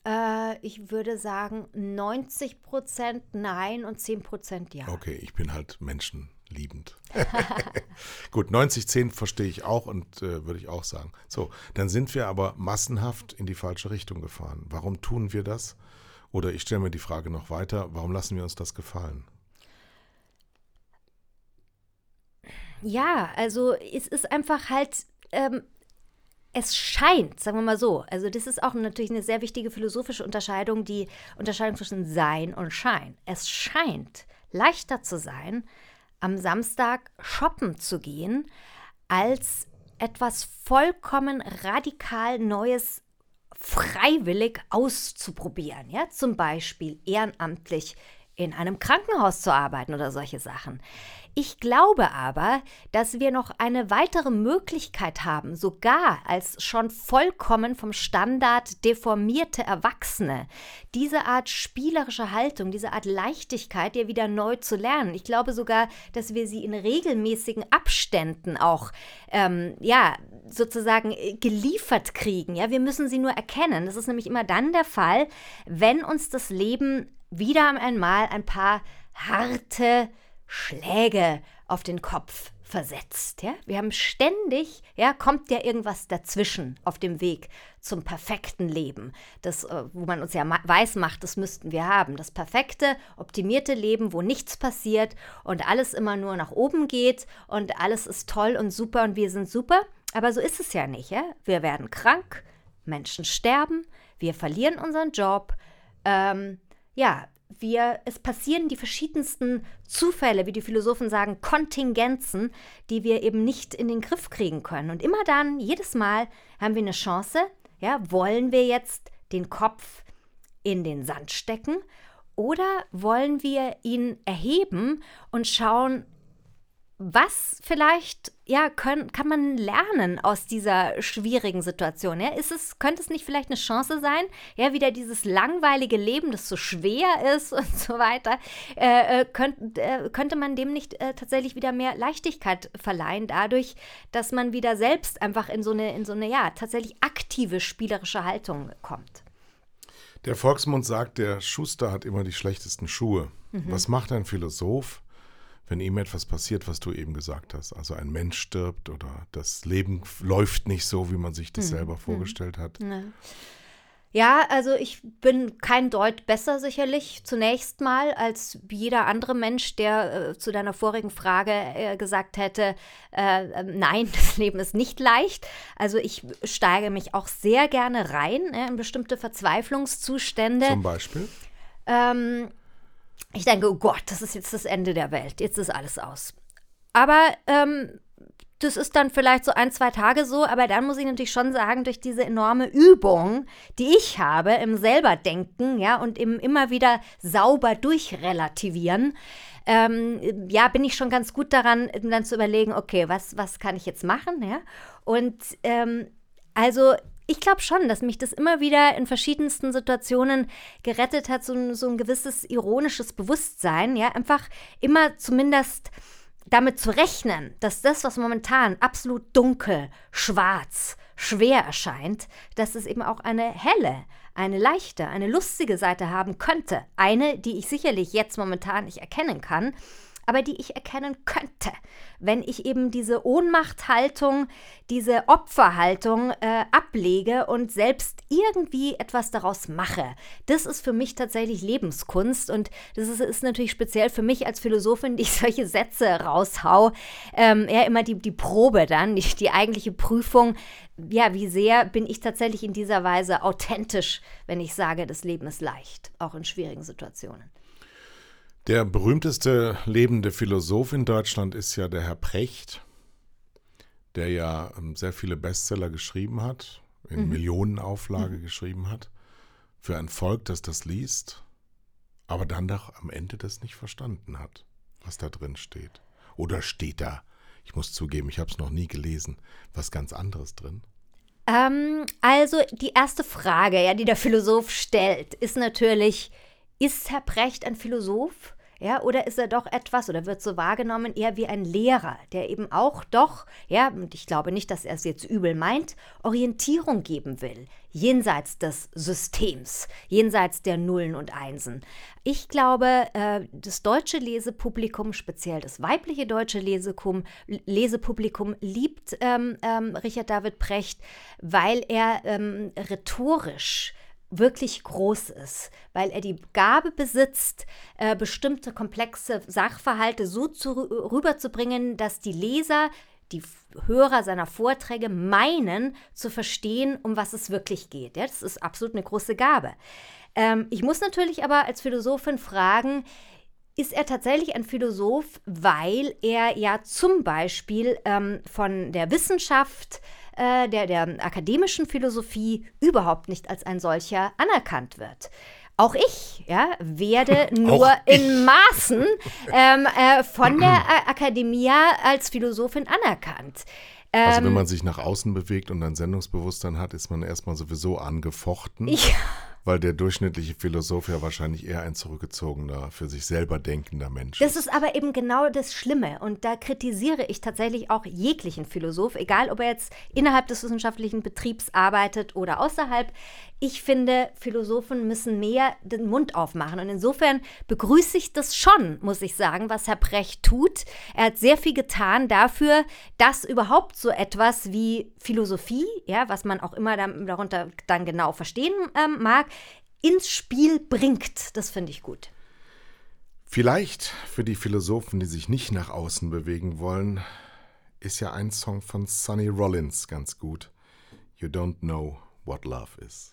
Äh, ich würde sagen 90 Prozent Nein und 10 Prozent Ja. Okay, ich bin halt menschenliebend. *laughs* Gut, 90-10 verstehe ich auch und äh, würde ich auch sagen. So, dann sind wir aber massenhaft in die falsche Richtung gefahren. Warum tun wir das? Oder ich stelle mir die Frage noch weiter, warum lassen wir uns das gefallen? Ja, also es ist einfach halt, ähm, es scheint, sagen wir mal so, also das ist auch natürlich eine sehr wichtige philosophische Unterscheidung, die Unterscheidung zwischen Sein und Schein. Es scheint leichter zu sein, am Samstag shoppen zu gehen, als etwas vollkommen radikal Neues freiwillig auszuprobieren. Ja? Zum Beispiel ehrenamtlich in einem Krankenhaus zu arbeiten oder solche Sachen. Ich glaube aber, dass wir noch eine weitere Möglichkeit haben, sogar als schon vollkommen vom Standard deformierte Erwachsene, diese Art spielerische Haltung, diese Art Leichtigkeit ja wieder neu zu lernen. Ich glaube sogar, dass wir sie in regelmäßigen Abständen auch, ähm, ja, sozusagen äh, geliefert kriegen. Ja, wir müssen sie nur erkennen. Das ist nämlich immer dann der Fall, wenn uns das Leben wieder einmal ein paar harte Schläge auf den Kopf versetzt. Ja? Wir haben ständig, ja, kommt ja irgendwas dazwischen auf dem Weg zum perfekten Leben. Das, äh, wo man uns ja weiß macht, das müssten wir haben. Das perfekte, optimierte Leben, wo nichts passiert und alles immer nur nach oben geht und alles ist toll und super und wir sind super. Aber so ist es ja nicht. Ja? Wir werden krank, Menschen sterben, wir verlieren unseren Job. Ähm, ja, wir, es passieren die verschiedensten Zufälle, wie die Philosophen sagen, Kontingenzen, die wir eben nicht in den Griff kriegen können. Und immer dann, jedes Mal haben wir eine Chance, ja, wollen wir jetzt den Kopf in den Sand stecken oder wollen wir ihn erheben und schauen, was vielleicht ja können, kann man lernen aus dieser schwierigen Situation? Ja? Ist es, könnte es nicht vielleicht eine Chance sein, ja, wieder dieses langweilige Leben, das so schwer ist *laughs* und so weiter, äh, äh könnt, äh, könnte man dem nicht äh, tatsächlich wieder mehr Leichtigkeit verleihen, dadurch, dass man wieder selbst einfach in so eine, in so eine ja, tatsächlich aktive spielerische Haltung kommt. Der Volksmund sagt, der Schuster hat immer die schlechtesten Schuhe. Mhm. Was macht ein Philosoph? Wenn ihm etwas passiert, was du eben gesagt hast. Also ein Mensch stirbt oder das Leben läuft nicht so, wie man sich das Hm, selber vorgestellt hat. Ja, also ich bin kein Deut besser sicherlich zunächst mal als jeder andere Mensch, der äh, zu deiner vorigen Frage äh, gesagt hätte, äh, äh, nein, *laughs* das Leben ist nicht leicht. Also ich steige mich auch sehr gerne rein äh, in bestimmte Verzweiflungszustände. Zum Beispiel. Ähm, ich denke, oh Gott, das ist jetzt das Ende der Welt. Jetzt ist alles aus. Aber ähm, das ist dann vielleicht so ein, zwei Tage so, aber dann muss ich natürlich schon sagen, durch diese enorme Übung, die ich habe im selberdenken, ja, und im immer wieder sauber durchrelativieren, ähm, ja, bin ich schon ganz gut daran, dann zu überlegen, okay, was, was kann ich jetzt machen, ja? Und ähm, also ich glaube schon, dass mich das immer wieder in verschiedensten Situationen gerettet hat, so ein, so ein gewisses ironisches Bewusstsein, ja, einfach immer zumindest damit zu rechnen, dass das, was momentan absolut dunkel, schwarz, schwer erscheint, dass es eben auch eine helle, eine leichte, eine lustige Seite haben könnte. Eine, die ich sicherlich jetzt momentan nicht erkennen kann, aber die ich erkennen könnte, wenn ich eben diese Ohnmachthaltung, diese Opferhaltung äh, ablege und selbst irgendwie etwas daraus mache. Das ist für mich tatsächlich Lebenskunst und das ist, ist natürlich speziell für mich als Philosophin, die ich *laughs* solche Sätze raushau, ähm, ja immer die, die Probe dann, die, die eigentliche Prüfung, ja, wie sehr bin ich tatsächlich in dieser Weise authentisch, wenn ich sage, das Leben ist leicht, auch in schwierigen Situationen. Der berühmteste lebende Philosoph in Deutschland ist ja der Herr Precht, der ja ähm, sehr viele Bestseller geschrieben hat, in Millionenauflage geschrieben hat, für ein Volk, das das liest, aber dann doch am Ende das nicht verstanden hat, was da drin steht. Oder steht da, ich muss zugeben, ich habe es noch nie gelesen, was ganz anderes drin? Ähm, also die erste Frage, ja, die der Philosoph stellt, ist natürlich, ist Herr Precht ein Philosoph? Ja, oder ist er doch etwas oder wird so wahrgenommen eher wie ein Lehrer, der eben auch doch, ja, und ich glaube nicht, dass er es jetzt übel meint, Orientierung geben will, jenseits des Systems, jenseits der Nullen und Einsen. Ich glaube, äh, das deutsche Lesepublikum, speziell das weibliche deutsche Lesekum, Lesepublikum, liebt ähm, ähm, Richard David Precht, weil er ähm, rhetorisch wirklich groß ist, weil er die Gabe besitzt, äh, bestimmte komplexe Sachverhalte so zu, rüberzubringen, dass die Leser, die Hörer seiner Vorträge meinen zu verstehen, um was es wirklich geht. Ja, das ist absolut eine große Gabe. Ähm, ich muss natürlich aber als Philosophin fragen, ist er tatsächlich ein Philosoph, weil er ja zum Beispiel ähm, von der Wissenschaft, äh, der, der akademischen Philosophie überhaupt nicht als ein solcher anerkannt wird. Auch ich ja, werde *laughs* nur in Maßen ähm, äh, von *clears throat* der äh, Akademia als Philosophin anerkannt. Also wenn Ähm, man sich nach außen bewegt und ein Sendungsbewusstsein hat, ist man erstmal sowieso angefochten, *laughs* Ja. Weil der durchschnittliche Philosoph ja wahrscheinlich eher ein zurückgezogener, für sich selber denkender Mensch Das ist. ist aber eben genau das Schlimme. Und da kritisiere ich tatsächlich auch jeglichen Philosoph, egal ob er jetzt innerhalb des wissenschaftlichen Betriebs arbeitet oder außerhalb. Ich finde, Philosophen müssen mehr den Mund aufmachen. Und insofern begrüße ich das schon, muss ich sagen, was Herr Precht tut. Er hat sehr viel getan dafür, dass überhaupt so etwas wie Philosophie, ja, was man auch immer darunter dann genau verstehen ähm, mag, ins Spiel bringt. Das finde ich gut. Vielleicht für die Philosophen, die sich nicht nach außen bewegen wollen, ist ja ein Song von Sonny Rollins ganz gut. You don't know what love is.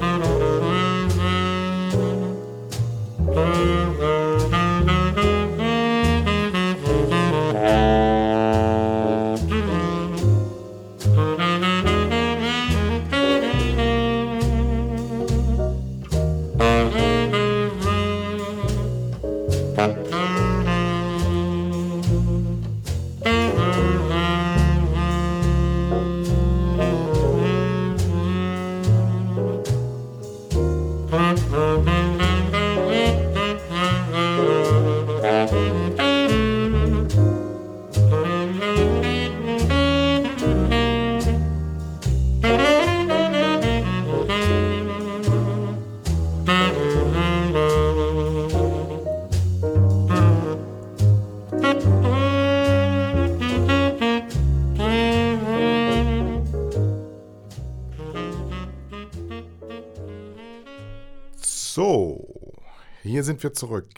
sind wir zurück.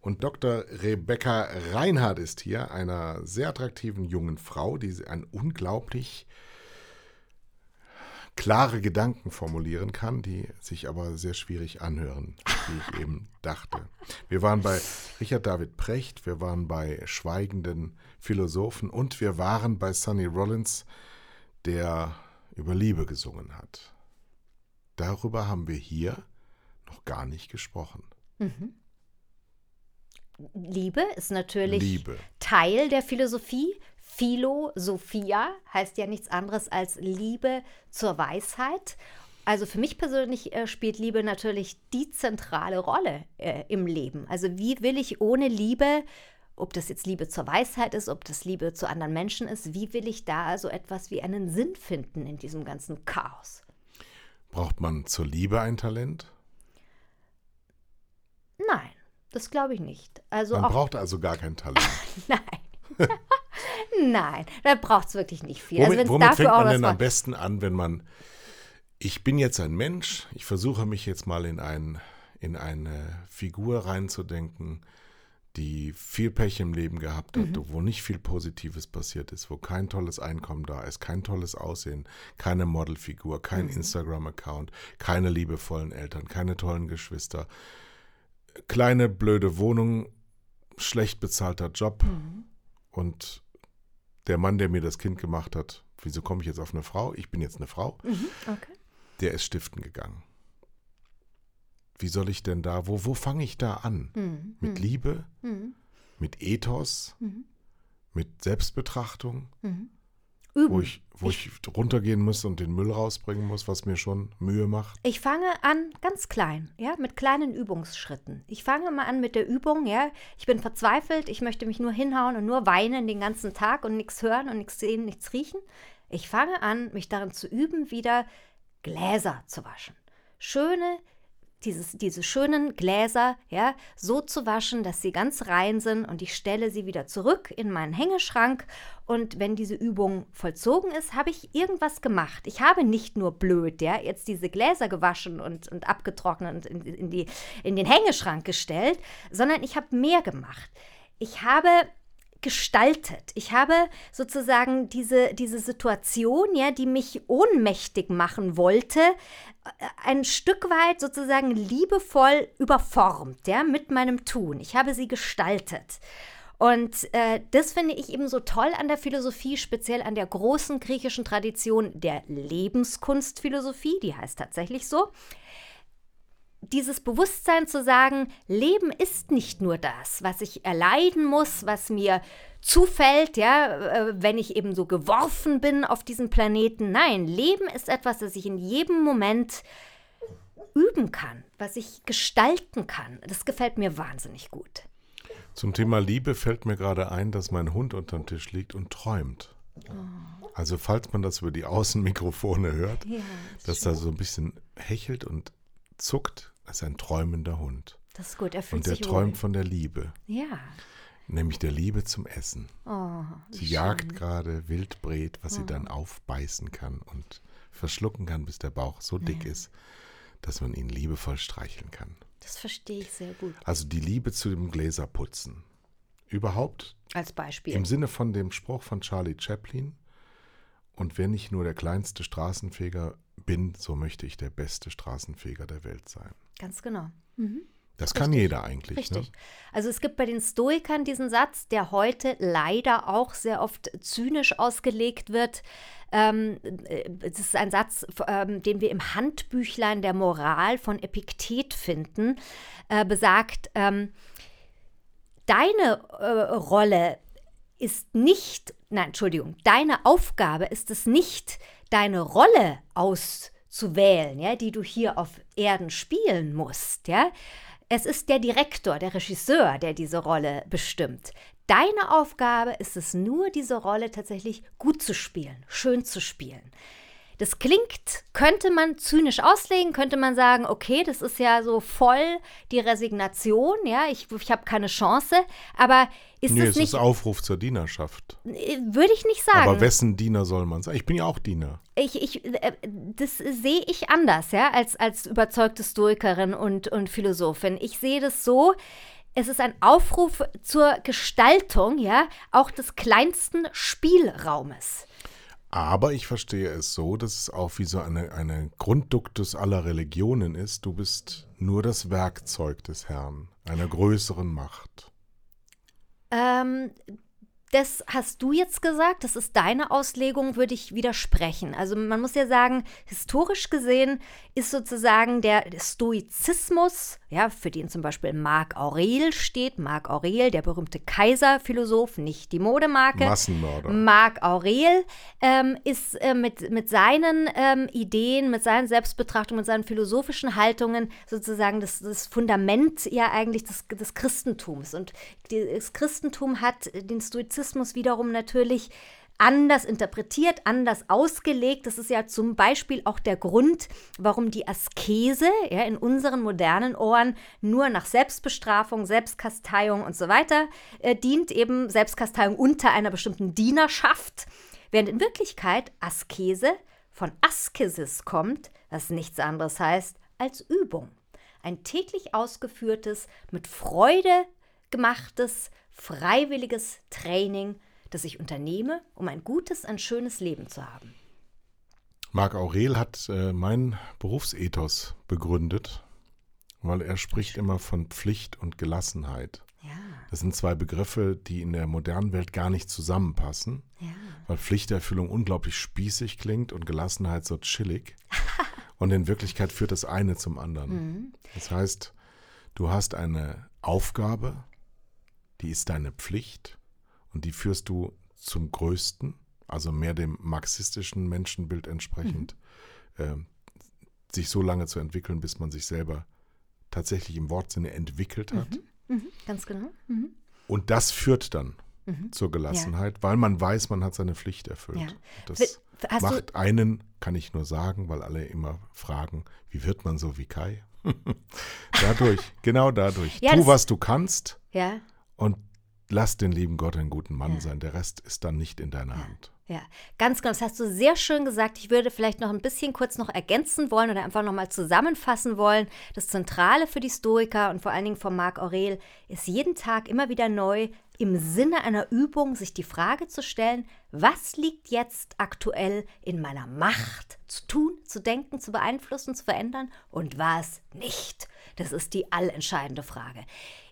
Und Dr. Rebecca Reinhardt ist hier, einer sehr attraktiven jungen Frau, die ein unglaublich klare Gedanken formulieren kann, die sich aber sehr schwierig anhören, wie ich eben dachte. Wir waren bei Richard David Precht, wir waren bei schweigenden Philosophen und wir waren bei Sonny Rollins, der über Liebe gesungen hat. Darüber haben wir hier noch gar nicht gesprochen. Liebe ist natürlich Liebe. Teil der Philosophie. Philosophia heißt ja nichts anderes als Liebe zur Weisheit. Also für mich persönlich äh, spielt Liebe natürlich die zentrale Rolle äh, im Leben. Also wie will ich ohne Liebe, ob das jetzt Liebe zur Weisheit ist, ob das Liebe zu anderen Menschen ist, wie will ich da so etwas wie einen Sinn finden in diesem ganzen Chaos? Braucht man zur Liebe ein Talent? Nein, das glaube ich nicht. Also Man auch braucht also gar kein Talent. *laughs* Nein. *laughs* Nein, da braucht es wirklich nicht viel. Womit, also womit dafür fängt man denn am besten an, wenn man, ich bin jetzt ein Mensch, ich versuche mich jetzt mal in, ein, in eine Figur reinzudenken, die viel Pech im Leben gehabt hat, wo nicht viel Positives passiert ist, wo kein tolles Einkommen da ist, kein tolles Aussehen, keine Modelfigur, kein Instagram-Account, keine liebevollen Eltern, keine tollen Geschwister, kleine blöde Wohnung, schlecht bezahlter Job und der Mann, der mir das Kind gemacht hat, wieso komme ich jetzt auf eine Frau? Ich bin jetzt eine Frau, Okay. der ist stiften gegangen. Wie soll ich denn da, wo, wo fange ich da an? Mit Liebe, mit Ethos, mit Selbstbetrachtung, Üben. wo ich, wo ich runtergehen muss und den Müll rausbringen muss, was mir schon Mühe macht. Ich fange an ganz klein, ja, mit kleinen Übungsschritten. Ich fange mal an mit der Übung, ja. Ich bin verzweifelt, ich möchte mich nur hinhauen und nur weinen den ganzen Tag und nichts hören und nichts sehen, nichts riechen. Ich fange an, mich darin zu üben, wieder Gläser zu waschen. Schöne, dieses, diese schönen Gläser, ja, so zu waschen, dass sie ganz rein sind und ich stelle sie wieder zurück in meinen Hängeschrank. Und wenn diese Übung vollzogen ist, habe ich irgendwas gemacht. Ich habe nicht nur blöd, ja, jetzt diese Gläser gewaschen und, und abgetrocknet und in, in, die, in den Hängeschrank gestellt, sondern ich habe mehr gemacht. Ich habe gestaltet. Ich habe sozusagen diese, diese Situation, ja, die mich ohnmächtig machen wollte, äh, ein Stück weit sozusagen liebevoll überformt, ja, mit meinem Tun. Ich habe sie gestaltet. Und äh, das finde ich eben so toll an der Philosophie, speziell an der großen griechischen Tradition der Lebenskunstphilosophie, die heißt tatsächlich so dieses Bewusstsein zu sagen, Leben ist nicht nur das, was ich erleiden muss, was mir zufällt, ja, äh, wenn ich eben so geworfen bin auf diesen Planeten. Nein, Leben ist etwas, das ich in jedem Moment üben kann, was ich gestalten kann. Das gefällt mir wahnsinnig gut. Zum Thema Liebe fällt mir gerade ein, dass mein Hund unterm Tisch liegt und träumt. Also falls man das über die Außenmikrofone hört, dass er so ein bisschen hechelt und zuckt, das ist ein träumender Hund. Das ist gut, er fühlt Und der sich träumt wohl. von der Liebe, Ja. nämlich der Liebe zum Essen. Oh, Sie jagt gerade Wildbret, was sie dann aufbeißen kann und verschlucken kann, bis der Bauch so dick ist, dass man ihn liebevoll streicheln kann. das verstehe ich sehr gut. Also die Liebe zu dem Gläserputzen. Überhaupt Als Beispiel. im Sinne von dem Spruch von Charlie Chaplin. Und wenn ich nur der kleinste Straßenfeger bin, so möchte ich der beste Straßenfeger der Welt sein. Ganz genau. Das kann Richtig. jeder eigentlich. Richtig. Ne? Also es gibt bei den Stoikern diesen Satz, der heute leider auch sehr oft zynisch ausgelegt wird. Ähm, äh, es ist ein Satz, ähm, den wir im Handbüchlein der Moral von Epiktet finden, äh, besagt, ähm, deine äh, Rolle ist nicht, nein, Entschuldigung, deine Aufgabe ist es nicht, deine Rolle auszuwählen, ja, die du hier auf Erden spielen musst, ja. Es ist der Direktor, der Regisseur, der diese Rolle bestimmt. Deine Aufgabe ist es nur, diese Rolle tatsächlich gut zu spielen, schön zu spielen. Das klingt, könnte man zynisch auslegen, könnte man sagen, okay, das ist ja so voll die Resignation, ja, ich, ich habe keine Chance, aber ist Nee, es es nicht, ist Aufruf zur Dienerschaft. äh, würde ich nicht sagen. Aber wessen Diener soll man sein? Ich bin ja auch Diener. ich, ich, äh, das sehe ich anders, ja, als, als überzeugte Stoikerin und, und Philosophin. Ich sehe das so, es ist ein Aufruf zur Gestaltung, ja, auch des kleinsten Spielraumes. Aber ich verstehe es so, dass es auch wie so eine, eine Grundduktus aller Religionen ist. Du bist nur das Werkzeug des Herrn, einer größeren Macht. Ähm, das hast du jetzt gesagt, das ist deine Auslegung, würde ich widersprechen. Also man muss ja sagen, historisch gesehen ist sozusagen der Stoizismus, ja, für den zum Beispiel Marc Aurel steht, Marc Aurel, der berühmte Kaiserphilosoph, nicht die Modemarke. Massenmörder. Marc Aurel ähm, ist äh, mit, mit seinen ähm, Ideen, mit seinen Selbstbetrachtungen, mit seinen philosophischen Haltungen sozusagen das, das Fundament ja eigentlich des, des Christentums. Und das Christentum hat den Stoizismus wiederum natürlich anders interpretiert, anders ausgelegt. Das ist ja zum Beispiel auch der Grund, warum die Askese ja, in unseren modernen Ohren nur nach Selbstbestrafung, Selbstkasteiung und so weiter äh, dient, eben Selbstkasteiung unter einer bestimmten Dienerschaft, während in Wirklichkeit Askese von Askesis kommt, was nichts anderes heißt als Übung. Ein täglich ausgeführtes, mit Freude selbstgemachtes, freiwilliges Training, das ich unternehme, um ein gutes, ein schönes Leben zu haben. Marc Aurel hat äh, mein Berufsethos begründet, weil er spricht immer von Pflicht und Gelassenheit. Ja, Das sind zwei Begriffe, die in der modernen Welt gar nicht zusammenpassen, ja. weil Pflichterfüllung unglaublich spießig klingt und Gelassenheit so chillig. *laughs* und in Wirklichkeit führt das eine zum anderen. Das heißt, du hast eine Aufgabe, die ist deine Pflicht und die führst du zum Größten, also mehr dem marxistischen Menschenbild entsprechend, ähm, sich so lange zu entwickeln, bis man sich selber tatsächlich im Wortsinne entwickelt hat. Mhm, ganz genau. Mhm. Und das führt dann zur Gelassenheit, weil man weiß, man hat seine Pflicht erfüllt. Ja. Das hast macht einen, kann ich nur sagen, weil alle immer fragen, wie wird man so wie Kai? *laughs* dadurch, genau dadurch. Ja, tu, was du kannst Ja, und lass den lieben Gott ein guten Mann sein. Der Rest ist dann nicht in deiner Hand. ja, ganz genau. Das hast du sehr schön gesagt. Ich würde vielleicht noch ein bisschen kurz noch ergänzen wollen oder einfach nochmal zusammenfassen wollen. Das Zentrale für die Stoiker und vor allen Dingen von Marc Aurel ist jeden Tag immer wieder neu im Sinne einer Übung sich die Frage zu stellen, was liegt jetzt aktuell in meiner Macht zu tun, zu denken, zu beeinflussen, zu verändern und was nicht. Das ist die allentscheidende Frage.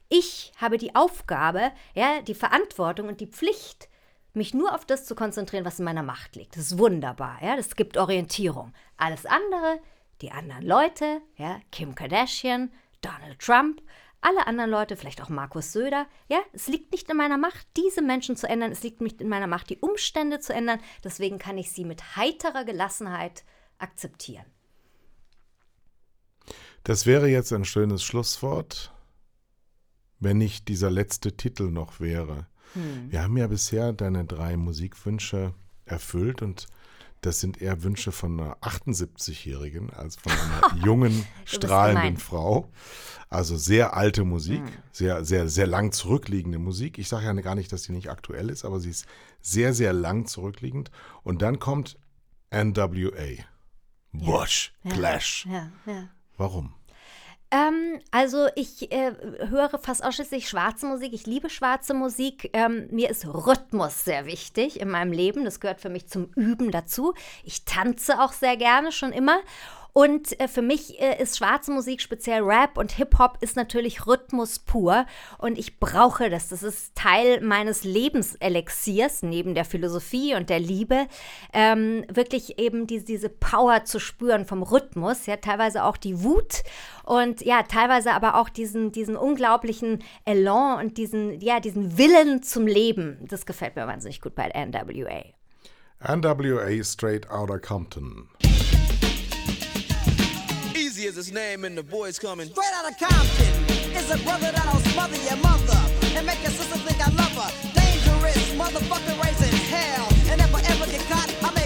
Ich habe die Aufgabe, ja, die Verantwortung und die Pflicht, mich nur auf das zu konzentrieren, was in meiner Macht liegt. Das ist wunderbar, ja, das gibt Orientierung. Alles andere, die anderen Leute, ja, Kim Kardashian, Donald Trump, alle anderen Leute, vielleicht auch Markus Söder, ja, es liegt nicht in meiner Macht, diese Menschen zu ändern, es liegt nicht in meiner Macht, die Umstände zu ändern, deswegen kann ich sie mit heiterer Gelassenheit akzeptieren. Das wäre jetzt ein schönes Schlusswort, wenn nicht dieser letzte Titel noch wäre. Wir haben ja bisher deine drei Musikwünsche erfüllt und das sind eher Wünsche von einer 78-Jährigen als von einer *laughs* jungen, strahlenden. Frau. Also sehr alte Musik, sehr, sehr, sehr lang zurückliegende Musik. Ich sage ja gar nicht, dass sie nicht aktuell ist, aber sie ist sehr, sehr lang zurückliegend. Und dann kommt NWA. Bush, Clash. Ja, ja. Warum? Ähm, also ich äh, höre fast ausschließlich schwarze Musik. Ich liebe schwarze Musik. Ähm, mir ist Rhythmus sehr wichtig in meinem Leben. Das gehört für mich zum Üben dazu. Ich tanze auch sehr gerne schon immer. Und äh, für mich äh, ist schwarze Musik, speziell Rap und Hip-Hop, ist natürlich Rhythmus pur. Und ich brauche das. Das ist Teil meines Lebenselixiers, neben der Philosophie und der Liebe. Ähm, wirklich eben die, diese Power zu spüren vom Rhythmus. Ja, teilweise auch die Wut. Und ja, teilweise aber auch diesen, diesen unglaublichen Elan und diesen, ja, diesen Willen zum Leben. Das gefällt mir wahnsinnig gut bei NWA. NWA Straight Outta Compton. Easy is his name, and the boys coming. Straight out of Compton is a brother that'll smother your mother and make your sister think I love her. Dangerous motherfucker raising hell. And if I ever get caught, I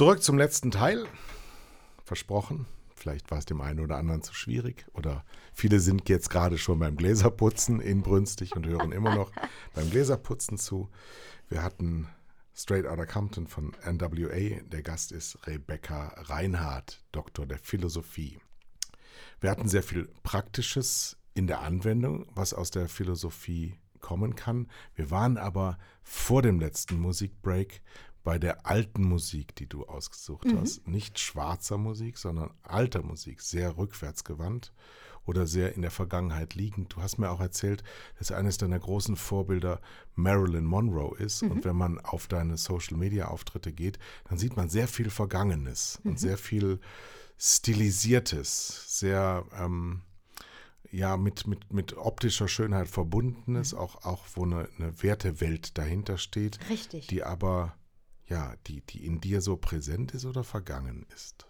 Zurück zum letzten Teil. Versprochen. Vielleicht war es dem einen oder anderen zu schwierig. Oder viele sind jetzt gerade schon beim Gläserputzen inbrünstig und hören immer noch *laughs* beim Gläserputzen zu. Wir hatten Straight Outta Compton von NWA. Der Gast ist Rebecca Reinhardt, Doktor der Philosophie. Wir hatten sehr viel Praktisches in der Anwendung, was aus der Philosophie kommen kann. Wir waren aber vor dem letzten Musikbreak bei der alten Musik, die du ausgesucht hast. Nicht schwarzer Musik, sondern alter Musik, sehr rückwärtsgewandt oder sehr in der Vergangenheit liegend. Du hast mir auch erzählt, dass eines deiner großen Vorbilder Marilyn Monroe ist. Und wenn man auf deine Social-Media-Auftritte geht, dann sieht man sehr viel Vergangenes und sehr viel stilisiertes, sehr ähm, ja mit, mit, mit optischer Schönheit verbundenes, auch, auch wo eine, eine Wertewelt dahinter steht, Richtig. die aber ja, die, die in dir so präsent ist oder vergangen ist.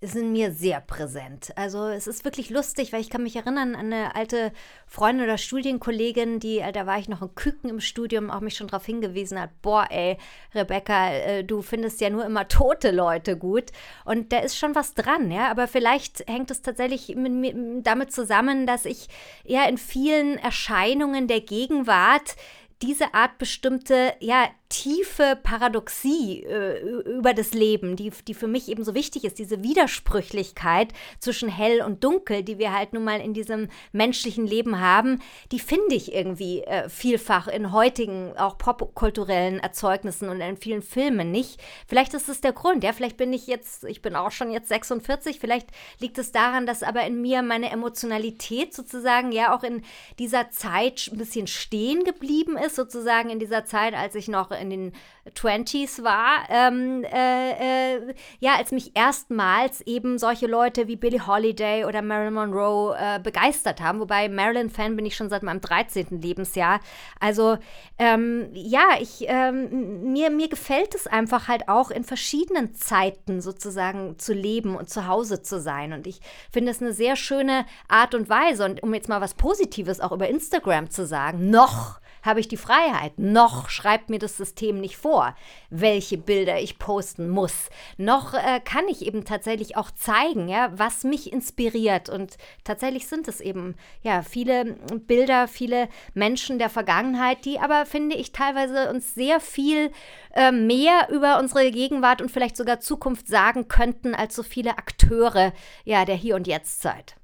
ist in mir sehr präsent. Also es ist wirklich lustig, weil ich kann mich erinnern an eine alte Freundin oder Studienkollegin, die, äh, da war ich noch in Küken im Studium, auch mich schon darauf hingewiesen hat, boah ey, Rebecca, äh, du findest ja nur immer tote Leute gut. Und da ist schon was dran, ja. Aber vielleicht hängt es tatsächlich mit, mir- damit zusammen, dass ich ja in vielen Erscheinungen der Gegenwart diese Art bestimmte, ja, tiefe Paradoxie äh, über das Leben, die, die für mich eben so wichtig ist, diese Widersprüchlichkeit zwischen hell und dunkel, die wir halt nun mal in diesem menschlichen Leben haben, die finde ich irgendwie äh, vielfach in heutigen, auch popkulturellen Erzeugnissen und in vielen Filmen nicht. Vielleicht ist es der Grund, ja, vielleicht bin ich jetzt, ich bin auch schon jetzt 46, vielleicht liegt es daran, dass aber in mir meine Emotionalität sozusagen ja auch in dieser Zeit ein bisschen stehen geblieben ist, sozusagen in dieser Zeit, als ich noch in den 20s war, ähm, äh, äh, ja, als mich erstmals eben solche Leute wie Billie Holiday oder Marilyn Monroe äh, begeistert haben. Wobei Marilyn-Fan bin ich schon seit meinem 13. Lebensjahr. Also ähm, ja, ich, ähm, mir, mir gefällt es einfach halt auch in verschiedenen Zeiten sozusagen zu leben und zu Hause zu sein. Und ich finde es eine sehr schöne Art und Weise. Und um jetzt mal was Positives auch über Instagram zu sagen, noch habe ich die Freiheit. Noch schreibt mir das System nicht vor, welche Bilder ich posten muss. Noch äh, kann ich eben tatsächlich auch zeigen, ja, was mich inspiriert. Und tatsächlich sind es eben ja viele Bilder, viele Menschen der Vergangenheit, die aber finde ich teilweise uns sehr viel äh, mehr über unsere Gegenwart und vielleicht sogar Zukunft sagen könnten als so viele Akteure ja der Hier und Jetzt Zeit.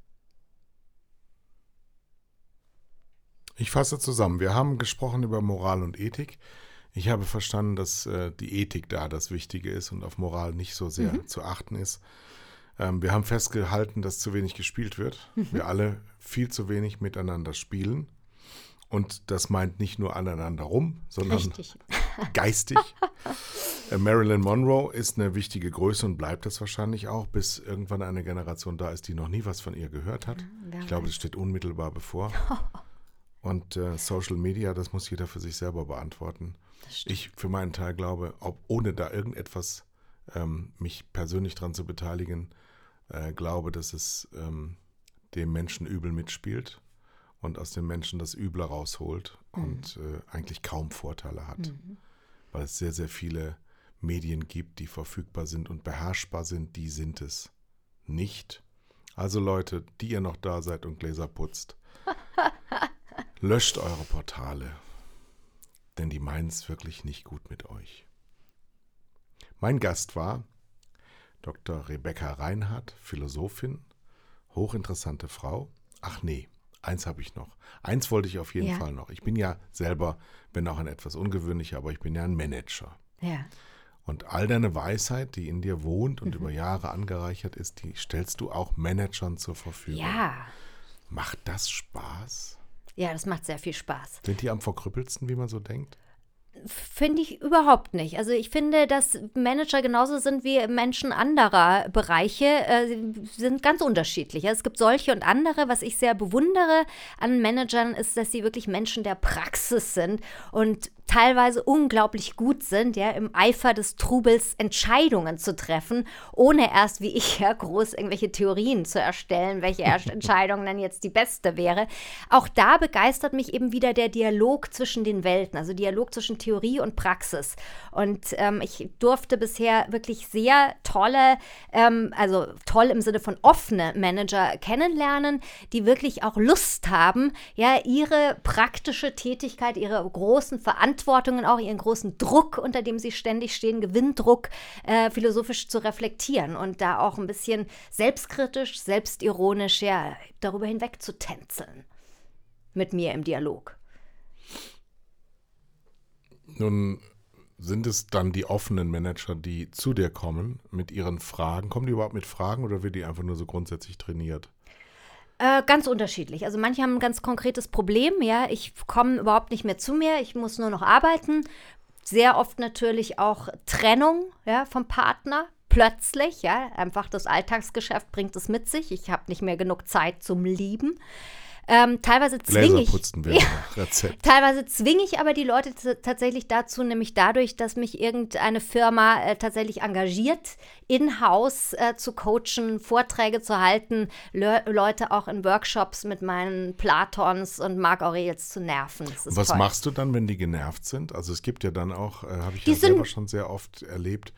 Ich fasse zusammen. Wir haben gesprochen über Moral und Ethik. Ich habe verstanden, dass äh, die Ethik da das Wichtige ist und auf Moral nicht so sehr zu achten ist. Ähm, wir haben festgehalten, dass zu wenig gespielt wird. Wir alle viel zu wenig miteinander spielen. Und das meint nicht nur aneinander rum, sondern Richtig. *laughs* geistig. Äh, Marilyn Monroe ist eine wichtige Größe und bleibt das wahrscheinlich auch, bis irgendwann eine Generation da ist, die noch nie was von ihr gehört hat. wer ich glaube, das steht unmittelbar bevor. *laughs* Und äh, Social Media, das muss jeder für sich selber beantworten. Ich für meinen Teil glaube, ob, ohne da irgendetwas ähm, mich persönlich dran zu beteiligen, äh, glaube, dass es ähm, dem Menschen übel mitspielt und aus dem Menschen das Üble rausholt und äh, eigentlich kaum Vorteile hat. Weil es sehr, sehr viele Medien gibt, die verfügbar sind und beherrschbar sind, die sind es nicht. Also Leute, die ihr noch da seid und Gläser putzt, löscht eure Portale, denn die meinen es wirklich nicht gut mit euch. Mein Gast war Dr. Rebecca Reinhardt, Philosophin, hochinteressante Frau. Ach nee, eins habe ich noch. Eins wollte ich auf jeden Ja. Fall noch. Ich bin ja selber, wenn auch ein etwas ungewöhnlicher, aber ich bin ja ein Manager. Ja. Und all deine Weisheit, die in dir wohnt und über Jahre angereichert ist, die stellst du auch Managern zur Verfügung. Ja. Macht das Spaß? Ja, das macht sehr viel Spaß. Sind die am verkrüppelsten, wie man so denkt? Finde ich überhaupt nicht. Also ich finde, dass Manager genauso sind wie Menschen anderer Bereiche, äh, sie sind ganz unterschiedlich. Es gibt solche und andere. Was ich sehr bewundere an Managern ist, dass sie wirklich Menschen der Praxis sind und teilweise unglaublich gut sind, ja, im Eifer des Trubels Entscheidungen zu treffen, ohne erst wie ich *laughs* ja groß irgendwelche Theorien zu erstellen, welche *laughs* Entscheidung dann jetzt die beste wäre. Auch da begeistert mich eben wieder der Dialog zwischen den Welten, also Dialog zwischen Theorie und Praxis. Und ähm, ich durfte bisher wirklich sehr tolle, ähm, also toll im Sinne von offene Manager kennenlernen, die wirklich auch Lust haben, ja, ihre praktische Tätigkeit, ihre großen Verantwortungen, auch ihren großen Druck, unter dem sie ständig stehen, Gewinndruck, äh, philosophisch zu reflektieren und da auch ein bisschen selbstkritisch, selbstironisch, ja, darüber hinweg zu tänzeln. Mit mir im Dialog. Nun sind es dann die offenen Manager, die zu dir kommen mit ihren Fragen. Kommen die überhaupt mit Fragen oder wird die einfach nur so grundsätzlich trainiert? Äh, ganz unterschiedlich. Also manche haben ein ganz konkretes Problem, ja, ich komme überhaupt nicht mehr zu mir, ich muss nur noch arbeiten. Sehr oft natürlich auch Trennung ja, vom Partner, plötzlich, ja, einfach das Alltagsgeschäft bringt es mit sich. Ich habe nicht mehr genug Zeit zum Lieben. Ähm, teilweise zwinge ich, *laughs* Rezept. Teilweise zwinge ich aber die Leute tatsächlich dazu, nämlich dadurch, dass mich irgendeine Firma äh, tatsächlich engagiert, in-house äh, zu coachen, Vorträge zu halten, Le Leute auch in Workshops mit meinen Platons und Marc Aurels zu nerven. Was toll. machst du dann, wenn die genervt sind? Also es gibt ja dann auch, äh, habe ich Die ja selber schon sehr oft erlebt,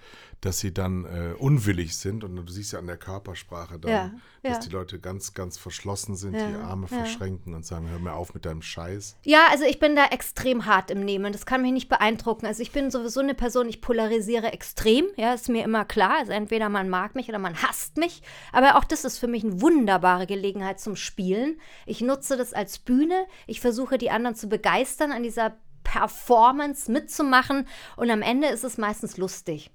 dass sie dann äh, unwillig sind und du siehst ja an der Körpersprache dann, Ja, dass ja. die Leute ganz, ganz verschlossen sind, Ja, die Arme verschränken und sagen, hör mir auf mit deinem Scheiß. Ja, also ich bin da extrem hart im Nehmen. Das kann mich nicht beeindrucken. Also ich bin sowieso eine Person, ich polarisiere extrem. Ja, ist mir immer klar. Also entweder man mag mich oder man hasst mich. Aber auch das ist für mich eine wunderbare Gelegenheit zum Spielen. Ich nutze das als Bühne. Ich versuche die anderen zu begeistern, an dieser Performance mitzumachen. Und am Ende ist es meistens lustig.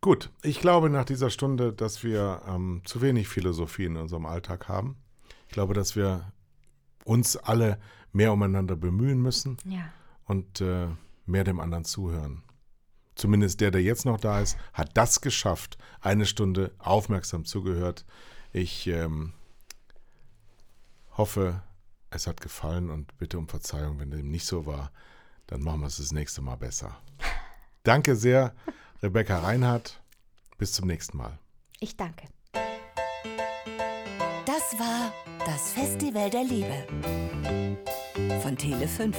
Gut, ich glaube nach dieser Stunde, dass wir ähm, zu wenig Philosophie in unserem Alltag haben. Ich glaube, dass wir uns alle mehr umeinander bemühen müssen Ja. und äh, mehr dem anderen zuhören. Zumindest der, der jetzt noch da ist, hat das geschafft. Eine Stunde aufmerksam zugehört. Ich ähm, hoffe, es hat gefallen und bitte um Verzeihung, wenn dem nicht so war. Dann machen wir es das nächste Mal besser. Danke sehr, Rebecca Reinhardt. Bis zum nächsten Mal. Ich danke. Das war das Festival der Liebe von Tele 5.